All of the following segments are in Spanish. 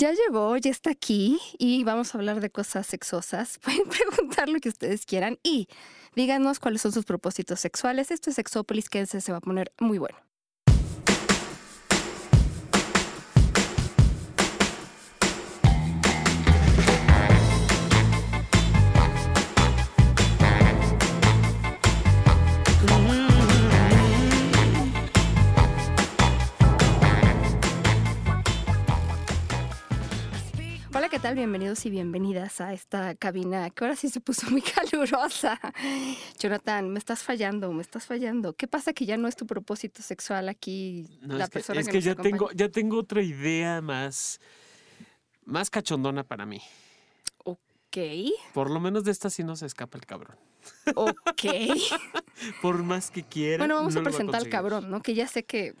Ya llegó, ya está aquí y vamos a hablar de cosas sexosas. Pueden preguntar lo que ustedes quieran y díganos cuáles son sus propósitos sexuales. Esto es Sexópolis, que se va a poner muy bueno. Tal? Bienvenidos y bienvenidas a esta cabina que ahora sí se puso muy calurosa. Jonathan, me estás fallando, me estás fallando. ¿Qué pasa que ya no es tu propósito sexual aquí No, la es que, persona es que, que ya acompaña? tengo, ya tengo otra idea más, más cachondona para mí. Ok, Por lo menos de esta sí no se escapa el cabrón. ok. Por más que quiera. Bueno, vamos no a presentar al cabrón, ¿no? Que ya sé que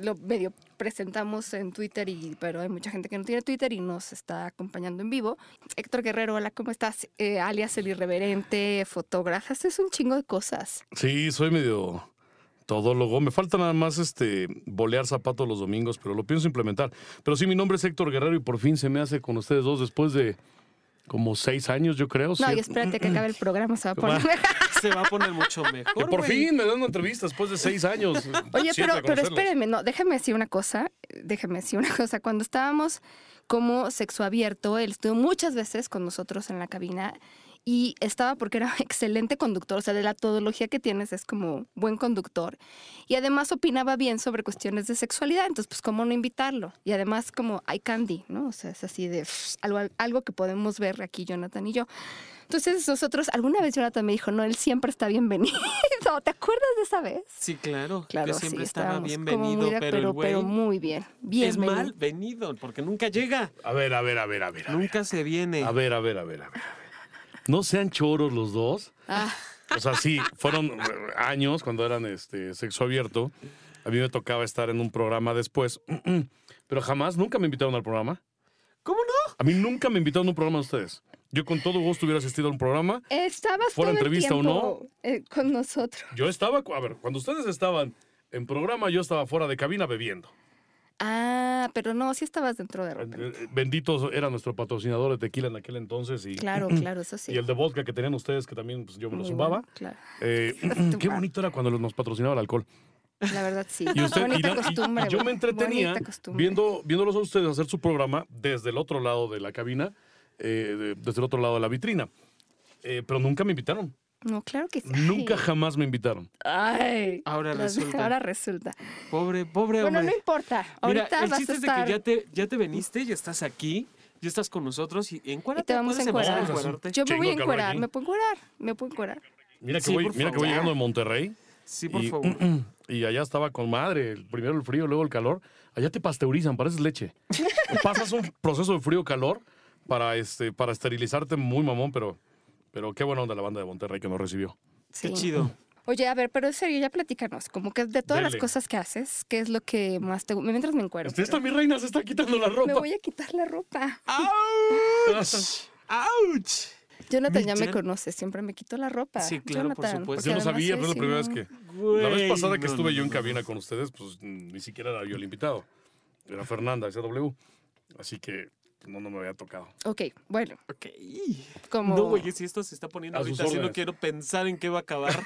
lo medio presentamos en Twitter, y, pero hay mucha gente que no tiene Twitter y nos está acompañando en vivo. Héctor Guerrero, hola, ¿cómo estás? Eh, alias El Irreverente, fotógrafo, es un chingo de cosas. Sí, soy medio todólogo. Me falta nada más este bolear zapatos los domingos, pero lo pienso implementar. Pero sí, mi nombre es Héctor Guerrero y por fin se me hace con ustedes dos después de como seis años, yo creo. No, siete. y espérate que acabe el programa, se va a poner Se va a poner mucho mejor. Que por fin me dan una entrevista después de seis años. Oye, pero, pero espérenme, no, déjame decir una cosa, déjame decir una cosa. Cuando estábamos como sexo abierto, él estuvo muchas veces con nosotros en la cabina y estaba porque era excelente conductor, o sea, de la todología que tienes es como buen conductor. Y además opinaba bien sobre cuestiones de sexualidad, entonces pues cómo no invitarlo. Y además como hay candy, ¿no? O sea, es así de pff, algo, algo que podemos ver aquí Jonathan y yo. Entonces nosotros, alguna vez Jonathan me dijo, no, él siempre está bienvenido. ¿Te acuerdas de esa vez? Sí, claro. Claro, que siempre sí, estaba bienvenido, muy de- pero, el güey pero muy bien. Bien, es mal venido porque nunca llega. A ver, a ver, a ver, a ver. A ver, Nunca se viene. a ver, a ver, a ver. a ver. No sean choros los dos. Ah, O sea, sí, fueron años cuando eran este sexo abierto. A mí me tocaba estar en un programa después, pero jamás, nunca me invitaron al programa. ¿Cómo no? A mí nunca me invitaron a un programa de ustedes. Yo con todo gusto hubiera asistido a un programa. estabas Fuera todo el entrevista o tiempo, eh, con nosotros. Yo estaba, a ver, cuando ustedes estaban en programa, yo estaba fuera de cabina bebiendo. Ah, pero no, sí estabas dentro de Eh, repente. eh, Benditos era nuestro patrocinador de tequila en aquel entonces y, Claro, claro, eso sí. y el de vodka que tenían ustedes, que también pues, yo me lo Muy zumbaba. bueno, claro. Eh, qué bonito era cuando nos patrocinaba el alcohol. La verdad sí. Y, usted, y y- yo me entretenía viendo, viéndolos a ustedes hacer su programa desde el otro lado de la cabina, eh, de- desde el otro lado de la vitrina. Eh, pero nunca me invitaron. No, claro que sí. Nunca Ay. jamás me invitaron. Ay. Ahora las- resulta. Ahora resulta. Pobre, pobre Bueno, hombre. no importa. Mira, Ahorita el vas a chiste es de estar. que ya te, ya te veniste, ya estás aquí, ya estás con nosotros y encuérdate. Y te vamos a ¿puedes empezar encuerar. encuerarte? Yo me voy a aquí. Me puedo encuerar. Me puedo encuerar. Mira que Sí, voy, mira que voy llegando de Monterrey. Sí, por y, favor. y allá estaba con madre. Primero el frío, luego el calor. Allá te pasteurizan, pareces leche. Pasas un proceso de frío-calor para, este, para esterilizarte muy mamón, pero, pero qué buena onda la banda de Monterrey que nos recibió. Sí. Qué chido. Oye, a ver, pero en serio, ya platícanos, como que de todas las cosas que haces, ¿qué es lo que más te gusta? Mientras me encuero. Este, esta pero- mi reina se está quitando la ropa. Me voy a quitar la ropa. ¡Auch! ¡Auch! Jonathan ya me conoce, siempre me quito la ropa. Sí, claro, por Jonathan, supuesto. Pues porque yo no sabía, es fue la primera vez que. La vez pasada que no, estuve no, yo en no, cabina con ustedes, pues ni siquiera era yo el invitado. Era Fernanda, SW. Así que no, no me había tocado. Ok, bueno, Ok. como... No, güey, si esto se está poniendo A sus ahorita, así no quiero pensar en qué va a acabar.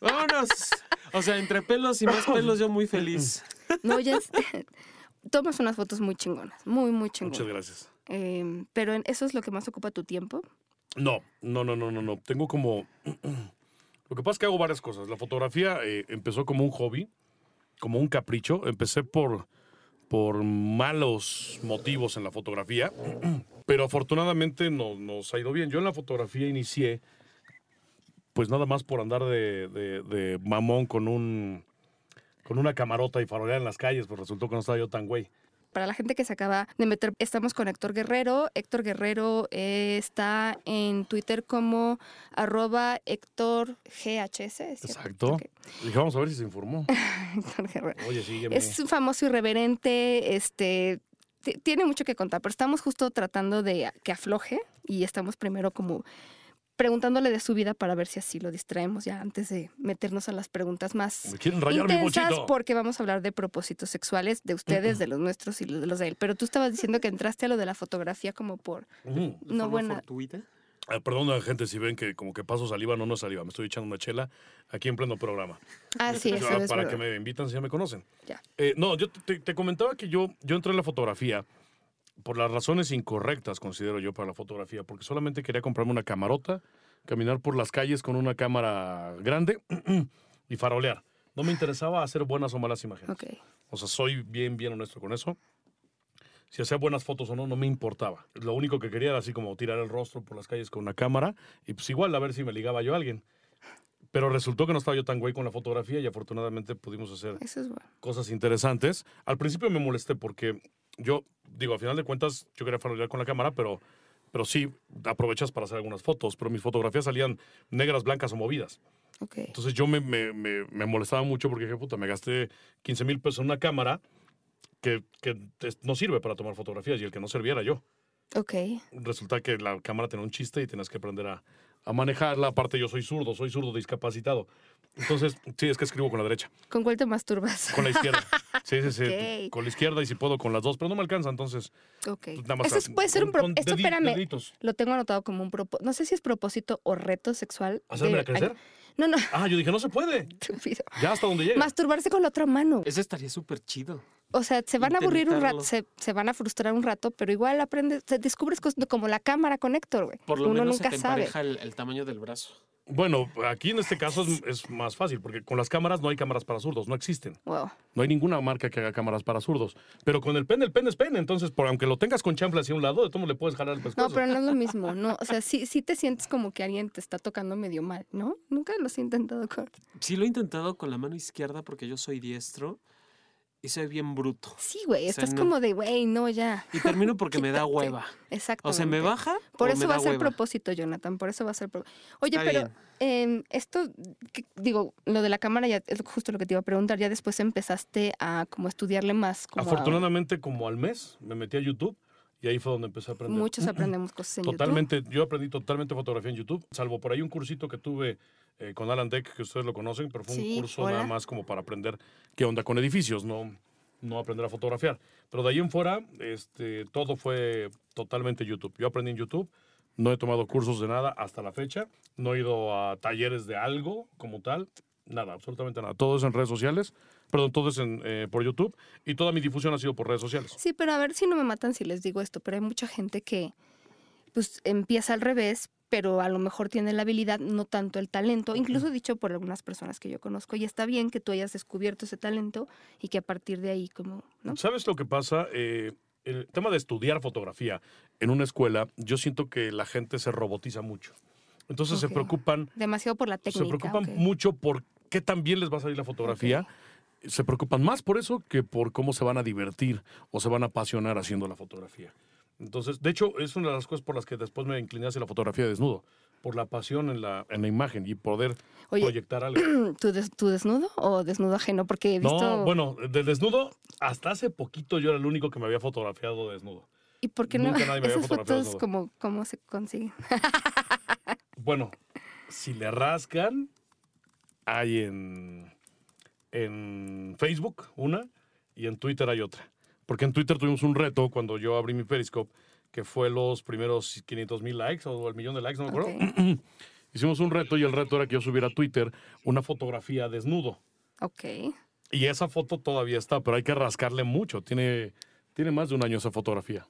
Vámonos. O sea, entre pelos y más pelos, yo muy feliz. No, ya es- Tomas unas fotos muy chingonas, muy, muy Muchas chingonas. gracias. Eh, pero eso es lo que más ocupa tu tiempo. No, no, no, no, no, no. Tengo como. Lo que pasa es que hago varias cosas. La fotografía eh, empezó como un hobby, como un capricho. Empecé por, por malos motivos en la fotografía, pero afortunadamente no, nos ha ido bien. Yo en la fotografía inicié, pues nada más por andar de, de- mamón con un con una camarota y farolear en las calles, pues resultó que no estaba yo tan güey. Para la gente que se acaba de meter, estamos con Héctor Guerrero. Héctor Guerrero eh, está en Twitter como arroba Héctor GHS. Exacto. Ok, Dije, vamos a ver si se informó. Héctor Guerrero. Oye, sígueme. Es un famoso irreverente, este, ti- tiene mucho que contar, pero estamos justo tratando de que afloje y estamos primero como preguntándole de su vida para ver si así lo distraemos ya antes de meternos a las preguntas más Me quieren rayar mi intensas porque vamos a hablar de propósitos sexuales de ustedes, de los nuestros y de los de él. Pero tú estabas diciendo que entraste a lo de la fotografía como por Ujú. De no forma buena. fortuita. Ah, Perdón a la gente si ven que como que paso saliva, no, no saliva. Me estoy echando una chela aquí en pleno programa. Ah, sí, eso Ah, es para verdad. que me invitan si ya me conocen. Ya. Eh, no, yo te, te comentaba que yo, yo entré en la fotografía por las razones incorrectas, considero yo, para la fotografía, porque solamente quería comprarme una camarota, caminar por las calles con una cámara grande y farolear. No me interesaba hacer buenas o malas imágenes. O sea, soy bien, bien honesto con eso. Si hacía buenas fotos o no, no me importaba. Lo único que quería era así como tirar el rostro por las calles con una cámara y pues igual a ver si me ligaba yo a alguien. Pero resultó que no estaba yo tan güey con la fotografía y afortunadamente pudimos hacer Eso es bueno. cosas interesantes. Al principio me molesté porque yo, digo, a final de cuentas, yo quería farolear con la cámara, pero, pero sí aprovechas para hacer algunas fotos. Pero mis fotografías salían negras, blancas o movidas. Ok. Entonces yo me, me- me- me molestaba mucho porque dije, puta, me gasté 15 mil pesos en una cámara que, que no sirve para tomar fotografías y el que no serviera yo. Ok. Resulta que la cámara tenía un chiste y tienes que aprender a, a manejarla. Aparte yo soy zurdo, soy zurdo discapacitado. Entonces, sí, es que escribo con la derecha, ¿Con cuál te masturbas? con la izquierda. Sí, sí, sí, Ok. con la izquierda y si puedo con las dos, pero no me alcanza, entonces Ok. pues, nada más. Eso es- puede ser un... con- pro- con Esto, espérame, deditos. lo tengo anotado como un propósito. No sé si es propósito o reto sexual. ¿Hacérmela de- crecer? No, no, Ah, yo dije, no se puede. estúpido. Ya hasta donde llega. Masturbarse con la otra mano. Eso estaría súper chido. O sea, se van a aburrir un rato, se, se van a frustrar un rato, pero igual aprendes, descubres cosas como la cámara con Héctor, güey. Por lo Uno menos nunca se te sabe. el, el tamaño del brazo. Bueno, aquí en este caso es, es más fácil, porque con las cámaras no hay cámaras para zurdos, no existen. Wow. No hay ninguna marca que haga cámaras para zurdos. Pero con el pene, el pene es pene. Entonces, por aunque lo tengas con chanfle hacia un lado, de todo le puedes jalar el pescuezo. No, pero no es lo mismo, ¿no? O sea, sí, sí te sientes como que alguien te está tocando medio mal, ¿no? Nunca los he intentado con... Sí lo he intentado con la mano izquierda porque yo soy diestro y soy bien bruto. Sí, güey, O sea, estás no. como de, güey, no, ya. Y termino porque me da hueva. Exacto. O se me baja Por o eso me va da a ser hueva. propósito, Jonathan, por eso va a ser... pro- Oye, Está pero em, esto, que- digo, lo de la cámara ya es justo lo que te iba a preguntar, ya después empezaste a como estudiarle más. Como a- Afortunadamente, como al mes, me metí a YouTube y ahí fue donde empecé a aprender. muchos aprendemos cosas en YouTube. Totalmente, yo aprendí totalmente fotografía en YouTube, salvo por ahí un cursito que tuve eh, con Alan Deck, que ustedes lo conocen, pero fue Sí, un curso hola. nada más como para aprender qué onda con edificios, no, no aprender a fotografiar. Pero de ahí en fuera, este, todo fue totalmente YouTube. Yo aprendí en YouTube, no he tomado cursos de nada hasta la fecha, no he ido a talleres de algo como tal, nada, absolutamente nada. Todo es en redes sociales, perdón, todo es en, eh, por YouTube y toda mi difusión ha sido por redes sociales. Sí, pero a ver si no me matan si les digo esto, pero hay mucha gente que pues empieza al revés, pero a lo mejor tiene la habilidad, no tanto el talento, incluso dicho por algunas personas que yo conozco, y está bien que tú hayas descubierto ese talento y que a partir de ahí como, ¿no? ¿Sabes lo que pasa? Eh, el tema de estudiar fotografía en una escuela, yo siento que la gente se robotiza mucho. Entonces se preocupan, Demasiado por la técnica. se preocupan mucho por qué tan bien les va a salir la fotografía. Se preocupan más por eso que por cómo se van a divertir o se van a apasionar haciendo la fotografía. Entonces, de hecho, es una de las cosas por las que después me incliné hacia la fotografía desnudo, por la pasión en la, en la imagen y poder Oye, proyectar algo. ¿tú, des- desnudo o desnudo ajeno? Porque he visto... No, bueno, de desnudo, hasta hace poquito yo era el único que me había fotografiado desnudo. ¿Y por qué no? nunca nadie me había fotografiado fotos, como, ¿cómo se consiguen? Bueno, si le rascan, hay en, en Facebook una y en Twitter hay otra. Porque en Twitter tuvimos un reto cuando yo abrí mi Periscope, que fue los primeros 500 mil likes o el millón de likes, no me acuerdo. Hicimos un reto y el reto era que yo subiera a Twitter una fotografía desnudo. Ok. Y esa foto todavía está, pero hay que rascarle mucho. Tiene, tiene más de un año esa fotografía.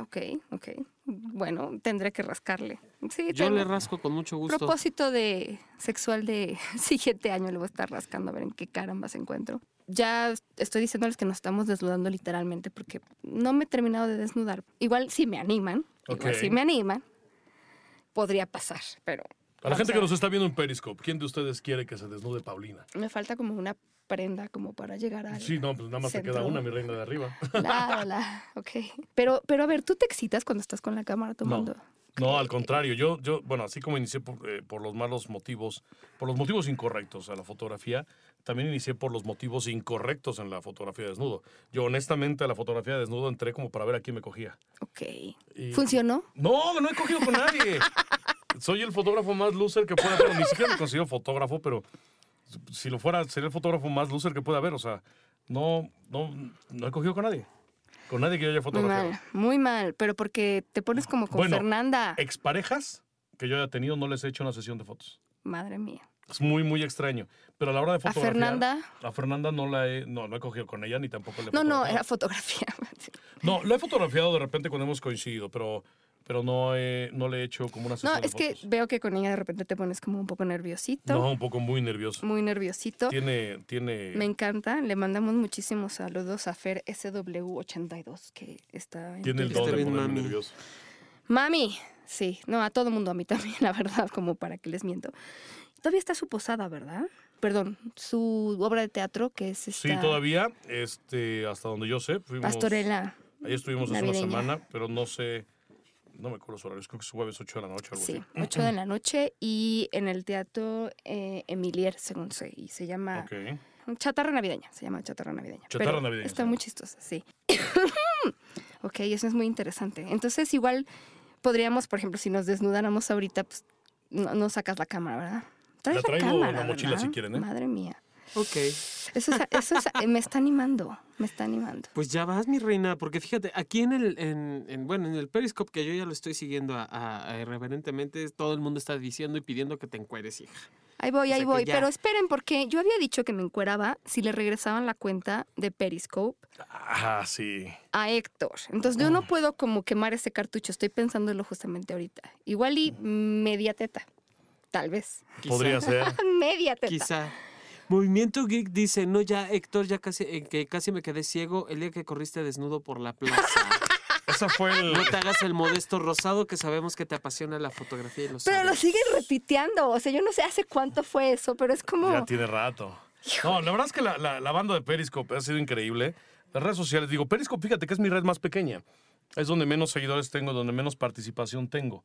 Ok, ok. Bueno, tendré que rascarle. Sí, Yo tengo le rasco con mucho gusto. propósito de sexual de siguiente año le voy a estar rascando a ver en qué carambas encuentro. Ya estoy diciéndoles que nos estamos desnudando literalmente porque no me he terminado de desnudar. Igual si me animan, igual Ok. si me animan, podría pasar, pero A la gente sea, que nos está viendo en Periscope, ¿quién de ustedes quiere que se desnude Paulina? me falta como una prenda como para llegar a Sí, no, pues nada más te queda una, mi reina de arriba. La, la, ok. Pero, pero a ver, ¿tú te excitas cuando estás con la cámara tomando? No, al contrario, yo, yo, bueno, así como inicié por, eh, por los malos motivos, por los motivos incorrectos a la fotografía, también inicié por los motivos incorrectos en la fotografía desnudo. Yo honestamente a la fotografía desnudo entré como para ver a quién me cogía. Ok. Y- ¿Funcionó? No, no he cogido con nadie. soy el fotógrafo más loser que puede haber. Ni siquiera me considero fotógrafo, pero si lo fuera, sería el fotógrafo más loser que puede haber. O sea, no, no, no he cogido con nadie. Con nadie que yo haya Muy fotografiado. mal, muy mal, pero porque te pones como con Bueno, Fernanda. Exparejas que yo haya tenido no les he hecho una sesión de fotos. Madre mía. Es muy, muy extraño. Pero a la hora de A fotografiar... Fernanda. A Fernanda no la he, no, no he cogido con ella ni tampoco le he No, no, era fotografía. No, lo he fotografiado de repente cuando hemos coincidido, pero, pero no, he- no le he hecho como una sesión No, de es que fotos. veo que con ella de repente te pones como un poco nerviosito. No, un poco muy nervioso. Muy nerviosito. Tiene, tiene... Me encanta. Le mandamos muchísimos saludos a Fer SW82, que está en Tiene el don de bien, ponerme mami. nervioso. Mami, sí, no, a todo mundo, a mí también, la verdad, como para que les miento. Todavía está su posada, ¿verdad? Perdón, su obra de teatro, que es esta Sí, todavía, este, hasta donde yo sé, fuimos... Pastorela. Ahí estuvimos hace una semana, pero no sé, no me acuerdo los horarios, creo que es jueves 8 de la noche o algo Sí, así. 8 de la noche y en el teatro eh, Emilier, según sé, y se llama Ok. Chatarra Navideña, se llama Chatarra Navideña. Chatarra pero Navideña, Está muy chistosa, sí. ok, eso es muy interesante. Entonces, igual podríamos, por ejemplo, si nos desnudáramos ahorita, pues no, no sacas la cámara, ¿verdad? Traes La traigo en cámara, la mochila ¿verdad? si quieren, ¿eh? Madre mía. Ok. Eso, es- eso es- eh, me está animando, me está animando. Pues ya vas, mi reina, porque fíjate, aquí en el, en, en- bueno, en el Periscope que yo ya lo estoy siguiendo a, a- a irreverentemente, todo el mundo está diciendo y pidiendo que te encueres, hija. Ahí voy, O ahí sea voy. ya. Pero esperen, porque yo había dicho que me encueraba si le regresaban la cuenta de Periscope Ah, sí. a Héctor. Entonces yo no puedo como quemar ese cartucho. Estoy pensándolo justamente ahorita. Igual y media teta. Tal vez. Quizá, Podría ser. media teta. Quizá. Movimiento Geek dice, no ya, Héctor, ya casi, eh, que casi me quedé ciego el día que corriste desnudo por la plaza. Esa fue el... No te hagas el modesto rosado que sabemos que te apasiona la fotografía y los Pero lo siguen repiteando. O sea, yo no sé hace cuánto fue eso, pero es como... Ya tiene rato. No, la verdad es que la, la- la banda de Periscope ha sido increíble. Las redes sociales, digo, Periscope, fíjate que es mi red más pequeña. Es donde menos seguidores tengo, donde menos participación tengo.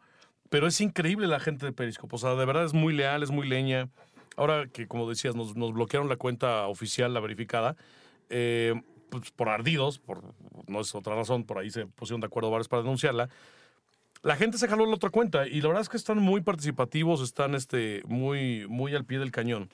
Pero es increíble la gente de Periscope. O sea, de verdad es muy leal, es muy leña. Ahora que, como decías, nos, bloquearon la cuenta oficial, la verificada, eh, pues, por ardidos, por, no es otra razón, por ahí se pusieron de acuerdo varios para denunciarla. La gente se jaló la otra cuenta y la verdad es que están muy participativos, están este, muy, muy al pie del cañón.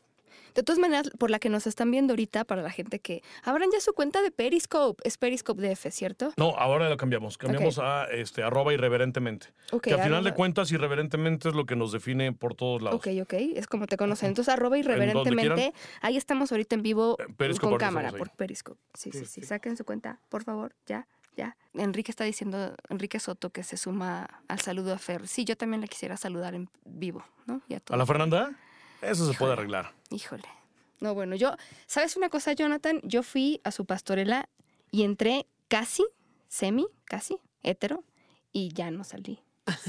De todas maneras, por la que nos están viendo ahorita, para la gente que abran ya su cuenta de Periscope. Es Periscope DF, ¿cierto? No, ahora lo cambiamos. Cambiamos a este, arroba irreverentemente. Que al final de cuentas, irreverentemente es lo que nos define por todos lados. Ok, ok, es como te conocen. Entonces, arroba irreverentemente. Ahí estamos ahorita en vivo En Periscope con cámara, por Periscope. Sí, sí, sí. Perfecto. Saquen su cuenta, por favor, ya, ya. Enrique está diciendo, Enrique Soto, que se suma al saludo a Fer. Sí, yo también le quisiera saludar en vivo, ¿no? Y a ¿A todos. la Fernanda? Eso se puede arreglar. Híjole. No, bueno, yo, ¿sabes una cosa, Jonathan? Yo fui a su pastorela y entré casi, semi, casi, hetero, y ya no salí.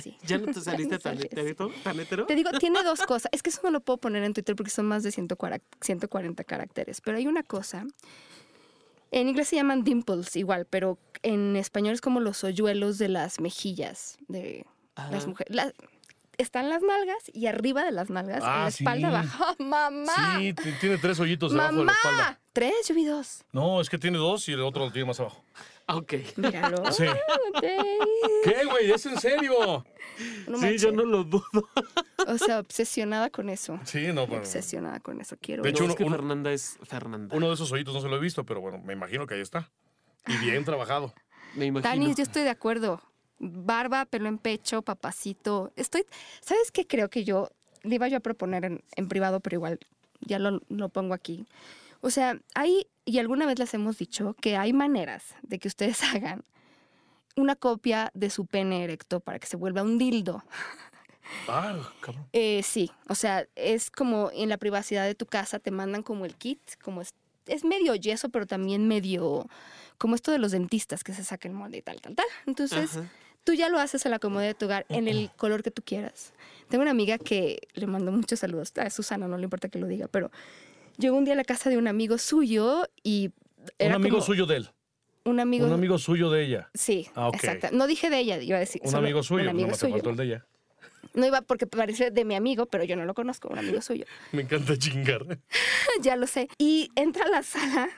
Sí. ¿Ya no te saliste tan hetero? ¿Tan hetero? Te digo, tiene dos cosas. Es que eso no lo puedo poner en Twitter porque son más de 140 140 caracteres. Pero hay una cosa. En inglés se llaman dimples igual, pero en español es como los hoyuelos de las mejillas de las mujeres. La- están las nalgas y arriba de las nalgas, en Ah, la espalda sí. baja. ¡Mamá! Sí, tiene tres hoyitos debajo de la espalda. ¡Mamá! Tres, yo vi dos. No, es que tiene dos y el otro lo tiene más abajo. Ah, Ok. Míralo. Sí. Ok. ¿Qué, güey? ¿Es en serio? No sí, yo no lo dudo. O sea, obsesionada con eso. Sí, no, bueno. Obsesionada con eso. Quiero De hecho, No, uno- es que uno- Fernanda es Fernanda. Uno de esos hoyitos no se lo he visto, pero bueno, me imagino que ahí está. Y bien trabajado. Me imagino. Tanis, yo estoy de acuerdo. Barba, pelo en pecho, papacito. Estoy. ¿Sabes qué creo que yo le iba yo a proponer en, en privado, pero igual ya lo, lo pongo aquí? O sea, hay, y alguna vez les hemos dicho que hay maneras de que ustedes hagan una copia de su pene erecto para que se vuelva un dildo. Ah, cabrón. Eh, sí, o sea, es como en la privacidad de tu casa te mandan como el kit, como es, es medio yeso, pero también medio como esto de los dentistas que se saca el molde y tal, tal, tal. Entonces, Ajá. Tú ya lo haces a la comodidad de tu hogar en el color que tú quieras. Tengo una amiga que le mandó muchos saludos, a Susana, no le importa que lo diga, pero llegó un día a la casa de un amigo suyo y Un era amigo como- suyo de él. un amigo, Un amigo suyo de ella. sí, Ah, exacto. No dije de ella, iba a decir Un amigo suyo. un amigo no suyo. faltó el de ella. No iba porque parece de mi amigo, pero yo no lo conozco, un amigo suyo. Me encanta chingar. ya lo sé. Y entra a la sala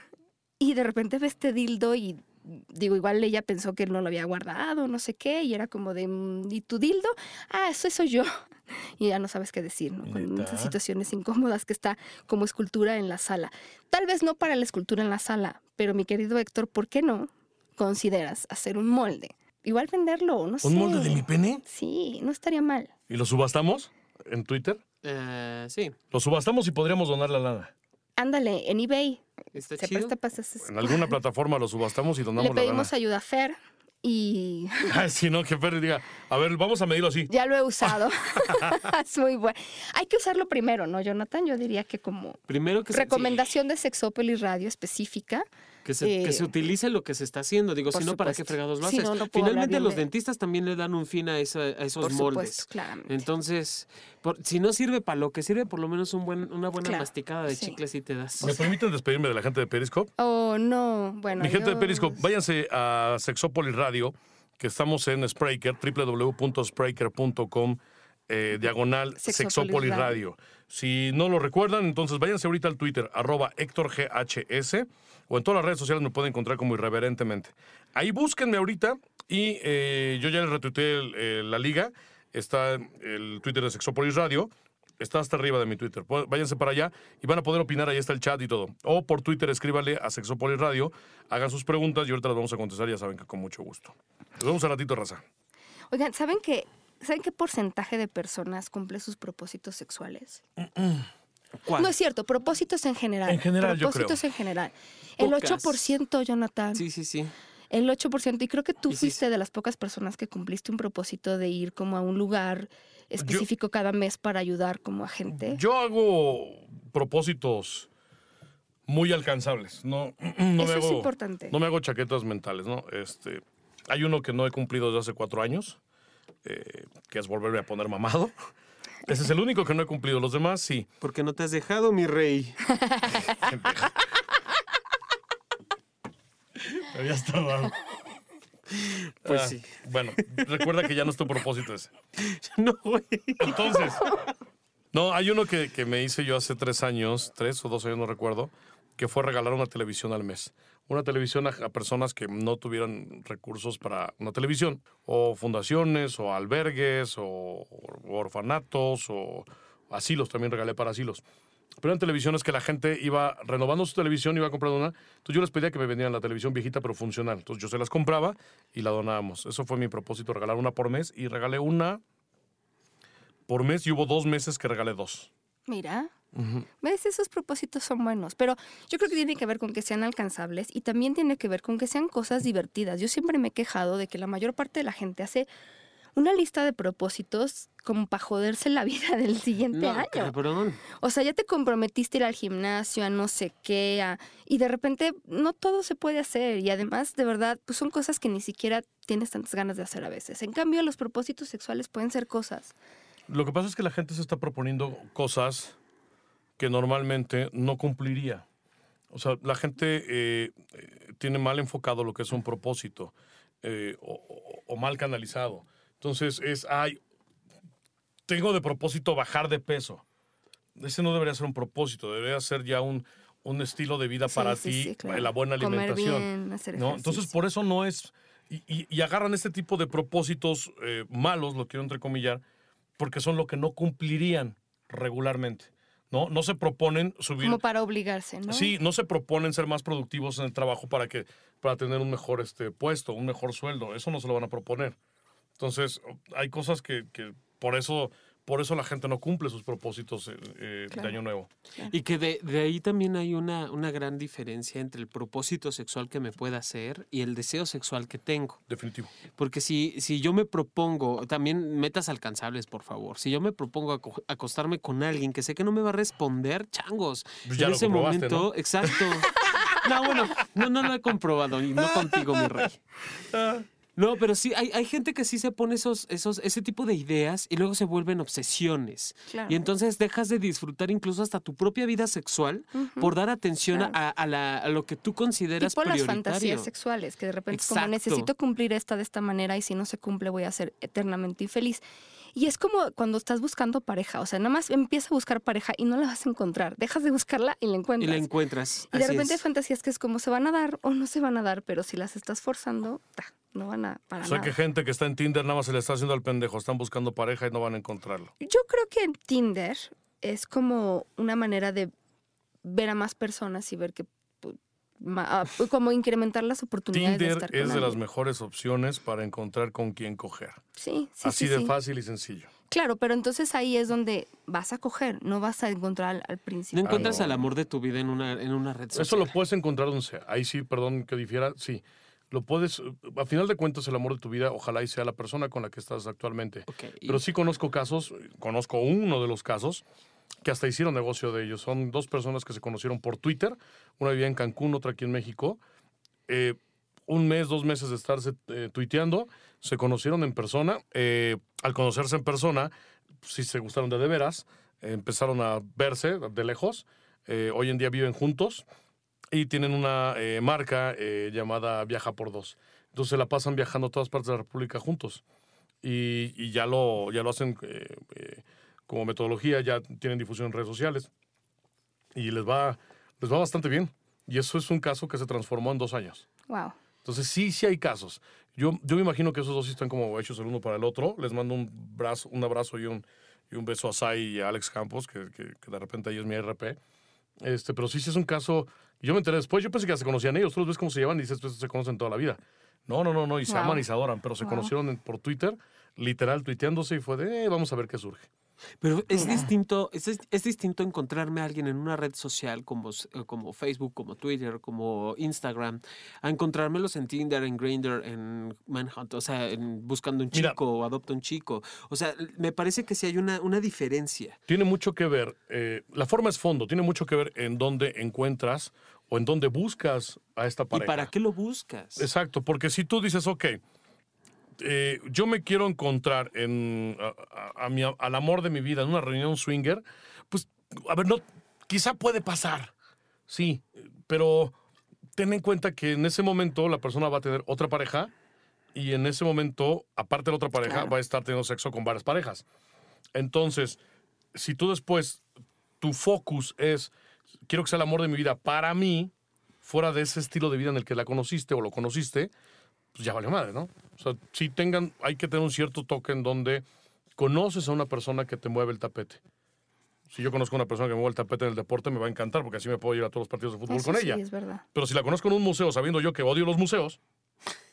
y de repente ve este dildo y digo, igual ella pensó que no lo había guardado, no sé qué, y era como de, "Mm, ¿y tu dildo? Ah, eso soy yo. Y ya no sabes qué decir, ¿no? Con esas situaciones incómodas que está como escultura en la sala. Tal vez no para la escultura en la sala, pero mi querido Héctor, ¿por qué no consideras hacer un molde? Igual venderlo, no sé. ¿Un molde de mi pene? Sí, no estaría mal. ¿Y lo subastamos en Twitter? Eh, sí, Lo subastamos y podríamos donar la lana. Ándale, en eBay. está Se chido. presta En alguna plataforma lo subastamos y donamos Le la pedimos ayuda a Fer y Ay, si no, que Fer diga, a ver, vamos a medirlo así. ya lo he usado. es muy bueno. Hay que usarlo primero, ¿no, Jonathan? Yo diría que como Primero que recomendación de Sexópolis Radio específica. Que, se, que eh, se utilice lo que se está haciendo. Digo, si no, ¿para qué fregados lo Sí, haces? no, no puedo hablar Finalmente, los de- dentistas también le dan un fin a, esa- a esos Por moldes. supuesto, claramente. Entonces, por- si no sirve para lo que sirve, por lo menos un buen, una buena Claro, masticada de sí. chicle si te das. ¿Me permiten despedirme de la gente de Periscope? Oh, no. Bueno. Mi gente de Periscope, váyanse a Sexópolis Radio, que estamos en Spreaker, www.spreaker.com, eh, diagonal Sexópolis Sexópolis Radio. Radio. Si no lo recuerdan, entonces váyanse ahorita al Twitter, arroba Héctor GHS, o en todas las redes sociales me pueden encontrar como irreverentemente. Ahí búsquenme ahorita y eh, yo ya les retuiteé el- eh, la liga, está el Twitter de Sexópolis Radio, Está hasta arriba de mi Twitter. Váyanse para allá y van a poder opinar. Ahí está el chat y todo. O por Twitter escríbanle a Sexopolis Radio, hagan sus preguntas y ahorita las vamos a contestar. Ya saben que con mucho gusto. Nos vemos al ratito, raza. Oigan, ¿saben qué? ¿Saben qué porcentaje de personas cumple sus propósitos sexuales? ¿Cuál? No es cierto, propósitos en general. En general, yo Propósitos creo. en general. El Pocas. 8%, Jonathan. Sí, sí, sí. El 8%. Y creo que tú sí, fuiste de las pocas personas que cumpliste un propósito de ir como a un lugar específico cada mes para ayudar como a gente. Yo hago propósitos muy alcanzables. No, no Eso me es hago, importante. No me hago chaquetas mentales, ¿no? Este, hay uno que no he cumplido desde hace cuatro años, eh, que es volverme a poner mamado. Ese es el único que no he cumplido. Los demás sí. Porque no te has dejado, mi rey. Había estado. Pues Ah, sí. Bueno, recuerda que ya no es tu propósito ese. No, güey. Entonces, no, hay uno que, que me hice yo hace tres años, tres o dos años, no recuerdo, que fue regalar una televisión al mes. Una televisión a, personas que no tuvieran recursos para una televisión, o fundaciones, o albergues, o, orfanatos, o asilos, también regalé para asilos. Pero eran televisiones que la gente iba renovando su televisión, iba comprando una. Entonces yo les pedía que me vendieran la televisión viejita pero funcional. Entonces yo se las compraba y la donábamos. Eso fue mi propósito, regalar una por mes. Y regalé una por mes y hubo dos meses que regalé dos. Mira, ¿ves? Esos propósitos son buenos, pero yo creo que tiene que ver con que sean alcanzables y también tiene que ver con que sean cosas divertidas. Yo siempre me he quejado de que la mayor parte de la gente hace una lista de propósitos como para joderse la vida del siguiente No, año. cabrón. O sea, ya te comprometiste a ir al gimnasio, a no sé qué, a- y de repente no todo se puede hacer. Y además, de verdad, pues son cosas que ni siquiera tienes tantas ganas de hacer a veces. En cambio, los propósitos sexuales pueden ser cosas. Lo que pasa es que la gente se está proponiendo cosas que normalmente no cumpliría. O sea, la gente eh, eh, tiene mal enfocado lo que es un propósito eh, o, mal canalizado. Entonces es, ay, tengo de propósito bajar de peso. Ese no debería ser un propósito, debería ser ya un, un estilo de vida Sí, para sí, ti, sí, claro. la buena Comer alimentación. bien, hacer ¿no? Entonces, por eso no es. Y, y- y agarran este tipo de propósitos eh, malos, lo quiero entrecomillar, porque son lo que no cumplirían regularmente. ¿No? No se proponen subir. Como para obligarse, ¿no? Sí, no se proponen ser más productivos en el trabajo para que para tener un mejor este puesto, un mejor sueldo. Eso no se lo van a proponer. Entonces, hay cosas que, que por eso por eso la gente no cumple sus propósitos eh, eh, Claro. de año nuevo. Y que de, de ahí también hay una, una gran diferencia entre el propósito sexual que me pueda hacer y el deseo sexual que tengo. Definitivo. Porque si, si yo me propongo, también metas alcanzables, por favor. Si yo me propongo aco- acostarme con alguien que sé que no me va a responder, changos. Pues ya en lo ese momento, exacto. No, bueno, no, no lo he comprobado y no contigo, mi rey. No, pero sí, hay, hay gente que sí se pone esos, esos, ese tipo de ideas y luego se vuelven obsesiones. Claro. Y entonces dejas de disfrutar incluso hasta tu propia vida sexual por dar atención a- Claro. a, a la- a lo que tú consideras tipo las prioritario. fantasías sexuales, que de repente es como Exacto. necesito cumplir esta de esta manera y si no se cumple voy a ser eternamente infeliz. Y es como cuando estás buscando pareja, o sea, nada más empieza a buscar pareja y no la vas a encontrar, dejas de buscarla y la y encuentras. la encuentras. Y de así repente hay fantasías que es como se van a dar o no se van a dar, pero si las estás forzando, ta, no van a para O sea nada. que gente que está en Tinder nada más se le está haciendo al pendejo. Están buscando pareja y no van a encontrarlo. Yo creo que en Tinder es como una manera de ver a más personas y ver que ah, como incrementar las oportunidades de Tinder estar con es de las mejores opciones para encontrar con quién coger. Sí, sí, Así sí, de sí. fácil y sencillo. Claro, pero entonces ahí es donde vas a coger, no vas a encontrar al, al No principio. encuentras no. al amor de tu vida en una, en una red social. Eso lo puedes encontrar donde sea. Ahí sí, perdón que difiera, sí. Lo puedes, a final de cuentas, el amor de tu vida, ojalá y sea la persona con la que estás actualmente. Y- Pero sí conozco casos, conozco uno de los casos que hasta hicieron negocio de ellos. Son dos personas que se conocieron por Twitter. Una vivía en Cancún, otra aquí en México. Eh, un mes, dos meses de estarse eh, tuiteando, se conocieron en persona. Eh, al conocerse en persona, sí se gustaron de de veras. eh, empezaron a verse de lejos. Eh, hoy en día viven juntos y tienen una eh, marca eh, llamada Viaja por Dos. Entonces la pasan viajando a todas partes de la República juntos. Y, y ya, lo, ya lo hacen eh, como metodología, ya tienen difusión en redes sociales. Y les va, les va bastante bien. Y eso es un caso que se transformó en dos años. Wow. Entonces sí, sí hay casos. Yo, yo me imagino que esos dos sí están como hechos el uno para el otro. Les mando un, brazo, un abrazo y un, y un beso a Sai y a Alex Campos, que, que- que de repente ahí es mi RP. Este, pero sí, sí es un caso. Yo me enteré después, yo pensé que ya se conocían ellos. Tú los ves cómo se llevan y dices, pues se conocen toda la vida. No, no, no, no, y se aman y se adoran, pero se Wow. conocieron por Twitter, literal, tuiteándose y fue de, "Eh, vamos a ver qué surge. Pero es distinto, es, es- distinto encontrarme a alguien en una red social como, eh, como Facebook, como Twitter, como Instagram, a encontrármelos en Tinder, en Grindr, en Manhunt, o sea, en buscando un Mira. chico o adopta un chico. O sea, me parece que sí hay una, una diferencia. Tiene mucho que ver, eh, la forma es fondo, tiene mucho que ver en dónde encuentras o en dónde buscas a esta ¿Y pareja. para qué lo buscas? Exacto, porque si tú dices, ok, eh, yo me quiero encontrar en, a- a- a mi- al amor de mi vida en una reunión swinger, pues, a ver, no, quizá puede pasar, sí, pero ten en cuenta que en ese momento la persona va a tener otra pareja y en ese momento, aparte de la otra pareja, Claro. va a estar teniendo sexo con varias parejas. Entonces, si tú después, tu focus es, quiero que sea el amor de mi vida para mí, fuera de ese estilo de vida en el que la conociste o lo conociste, pues ya vale madre, ¿no? O sea, si tengan, hay que tener un cierto toque en donde conoces a una persona que te mueve el tapete. Si yo conozco a una persona que me mueve el tapete en el deporte, me va a encantar porque así me puedo ir a todos los partidos de fútbol Eso con sí, ella. es verdad. Pero si la conozco en un museo, sabiendo yo que odio los museos,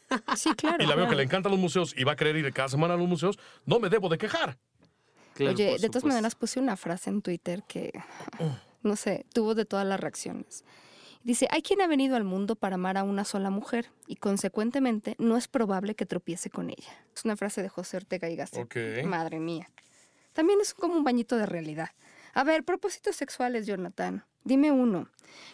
Sí, claro. y la veo que le encantan los museos y va a querer ir cada semana a los museos, no me debo de quejar. Claro, Oye, de todas maneras puse una frase en Twitter que, no sé, tuvo de todas las reacciones. Dice, hay quien ha venido al mundo para amar a una sola mujer y consecuentemente no es probable que tropiece con ella. Es una frase de José Ortega y Gasset. Madre mía. También es como un bañito de realidad. A ver, propósitos sexuales, Jonathan. Dime uno.